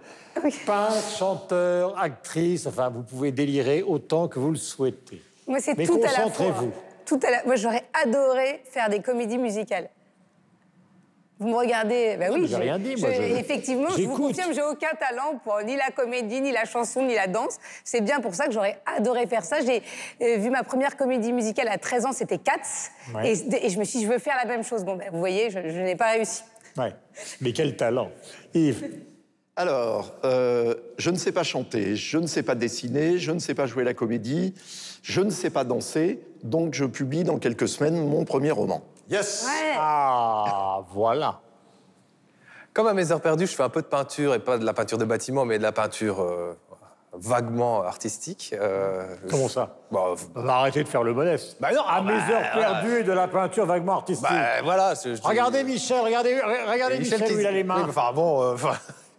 [SPEAKER 1] Peintre, chanteur, actrice, enfin, vous pouvez délirer autant que vous le souhaitez.
[SPEAKER 5] Moi, c'est
[SPEAKER 1] Mais
[SPEAKER 5] tout à la fois. Tout à la... Moi, j'aurais adoré faire des comédies musicales. Vous me regardez, ben oui.
[SPEAKER 1] j'ai rien dit, moi,
[SPEAKER 5] je-
[SPEAKER 1] je-
[SPEAKER 5] Effectivement, je vous confirme, j'ai aucun talent pour ni la comédie, ni la chanson, ni la danse. C'est bien pour ça que j'aurais adoré faire ça. J'ai euh, vu ma première comédie musicale à 13 ans, c'était Cats.
[SPEAKER 1] Ouais.
[SPEAKER 5] Et, et je me suis dit, je veux faire la même chose. Bon, ben, vous voyez, je, je n'ai pas réussi.
[SPEAKER 1] Ouais. Mais quel talent Yves,
[SPEAKER 6] Alors, euh, je ne sais pas chanter, je ne sais pas dessiner, je ne sais pas jouer la comédie, je ne sais pas danser, donc je publie dans quelques semaines mon premier roman.
[SPEAKER 3] Yes
[SPEAKER 5] Ouais.
[SPEAKER 1] Ah, voilà.
[SPEAKER 7] Comme à mes heures perdues, je fais un peu de peinture, et pas de la peinture de bâtiment, mais de la peinture euh, vaguement artistique. euh,
[SPEAKER 1] Comment ça?
[SPEAKER 7] Bon,
[SPEAKER 1] On va arrêter de faire le modeste.
[SPEAKER 7] Bah non,
[SPEAKER 1] à
[SPEAKER 7] bah,
[SPEAKER 1] mes heures perdues et de la peinture vaguement artistique.
[SPEAKER 7] bah, voilà. je
[SPEAKER 1] regardez Michel, regardez, regardez Michel, où il a les mains.
[SPEAKER 7] Oui, enfin bon, euh,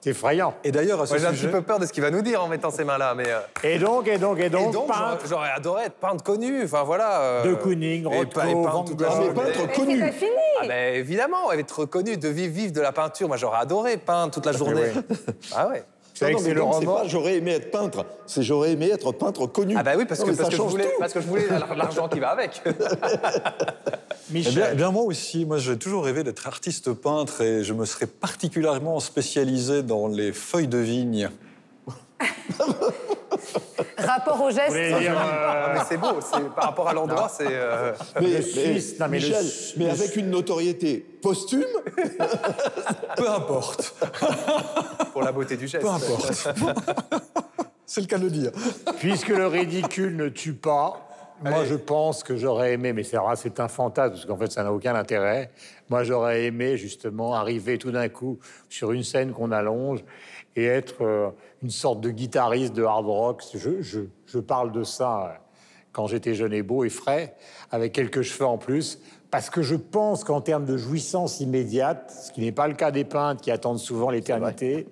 [SPEAKER 1] C'est effrayant.
[SPEAKER 3] Et d'ailleurs, à ce
[SPEAKER 7] Moi, j'ai un petit peu peur de ce qu'il va nous dire en mettant ses mains là, mais. euh,
[SPEAKER 1] Et donc, et donc, et
[SPEAKER 7] Et
[SPEAKER 1] donc, peintre
[SPEAKER 7] j'aurais- adoré être peintre connu. Enfin voilà. euh,
[SPEAKER 1] de Kooning,
[SPEAKER 7] et
[SPEAKER 1] Rothko,
[SPEAKER 7] et
[SPEAKER 1] Van
[SPEAKER 7] toute la
[SPEAKER 1] Gogh.
[SPEAKER 6] mais
[SPEAKER 7] journée.
[SPEAKER 6] peintre
[SPEAKER 5] Mais
[SPEAKER 6] connu.
[SPEAKER 5] c'est pas fini.
[SPEAKER 7] Ah ben évidemment, être connu, de vivre, vivre de la peinture. Moi, j'aurais adoré peindre toute la journée. Ah ouais.
[SPEAKER 1] Savez
[SPEAKER 6] Non,
[SPEAKER 1] que
[SPEAKER 6] non,
[SPEAKER 1] c'est
[SPEAKER 6] mais
[SPEAKER 1] le
[SPEAKER 6] c'est
[SPEAKER 1] roman.
[SPEAKER 6] pas j'aurais aimé être peintre, c'est j'aurais aimé être peintre connu.
[SPEAKER 7] Ah bah oui, parce
[SPEAKER 6] Non,
[SPEAKER 7] que,
[SPEAKER 6] mais
[SPEAKER 7] parce
[SPEAKER 6] ça
[SPEAKER 7] que, je
[SPEAKER 6] change
[SPEAKER 7] voulais,
[SPEAKER 6] tout.
[SPEAKER 7] parce que je voulais l'argent qui va avec.
[SPEAKER 3] Eh bien,
[SPEAKER 1] Michel.
[SPEAKER 3] eh bien, moi aussi, moi j'ai toujours rêvé d'être artiste peintre et je me serais particulièrement spécialisé dans les feuilles de vigne.
[SPEAKER 5] Rapport au geste.
[SPEAKER 1] Euh,
[SPEAKER 7] Ah, mais c'est beau, c'est- par rapport à l'endroit, c'est. euh,
[SPEAKER 6] mais,
[SPEAKER 1] le Suisse, non, mais
[SPEAKER 6] Michel,
[SPEAKER 1] Su-
[SPEAKER 6] mais
[SPEAKER 1] le
[SPEAKER 6] avec une notoriété posthume,
[SPEAKER 3] Peu importe,
[SPEAKER 7] pour la beauté du geste.
[SPEAKER 3] peu importe. C'est le cas de le dire.
[SPEAKER 1] Puisque le ridicule ne tue pas, moi je pense que j'aurais aimé, mais c'est un fantasme, parce qu'en fait ça n'a aucun intérêt. Moi j'aurais aimé justement arriver tout d'un coup sur une scène qu'on allonge et être euh, une sorte de guitariste de hard rock. Je, je, je parle de ça euh, quand j'étais jeune et beau et frais, avec quelques cheveux en plus, parce que je pense qu'en termes de jouissance immédiate, ce qui n'est pas le cas des peintres qui attendent souvent l'éternité,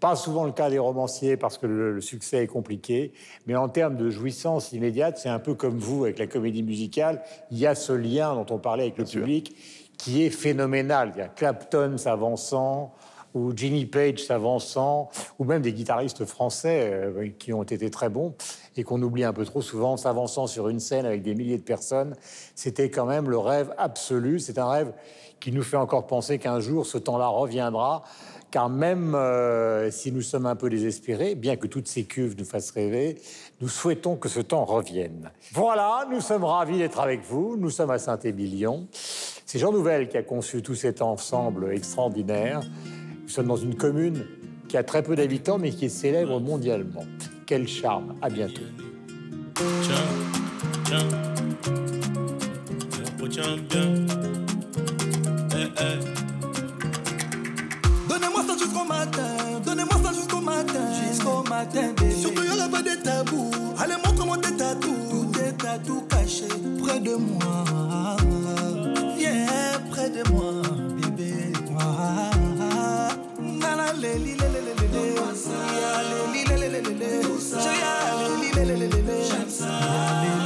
[SPEAKER 1] pas souvent le cas des romanciers parce que le, le succès est compliqué, mais en termes de jouissance immédiate, c'est un peu comme vous avec la comédie musicale. Il y a ce lien dont on parlait avec le public qui est phénoménal. Il y a Clapton s'avançant, ou Jimmy Page s'avançant, ou même des guitaristes français euh, qui ont été très bons et qu'on oublie un peu trop souvent, s'avançant sur une scène avec des milliers de personnes. C'était quand même le rêve absolu. C'est un rêve qui nous fait encore penser qu'un jour ce temps-là reviendra. Car même euh, si nous sommes un peu désespérés, bien que toutes ces cuves nous fassent rêver, nous souhaitons que ce temps revienne. Voilà, nous sommes ravis d'être avec vous. Nous sommes à Saint-Émilion. C'est Jean Nouvel qui a conçu tout cet ensemble extraordinaire. Nous sommes dans une commune qui a très peu d'habitants, mais qui est célèbre mondialement. Quel charme. À bientôt.
[SPEAKER 8] Donnez-moi ça jusqu'au matin, donnez-moi ça jusqu'au matin, jusqu'au matin, bébé. Surtout il n'y aura pas de tabou. Allez, montre-moi tes tatous, tous tes tatous cachés près de moi. Viens près de moi, bébé. Shabsa.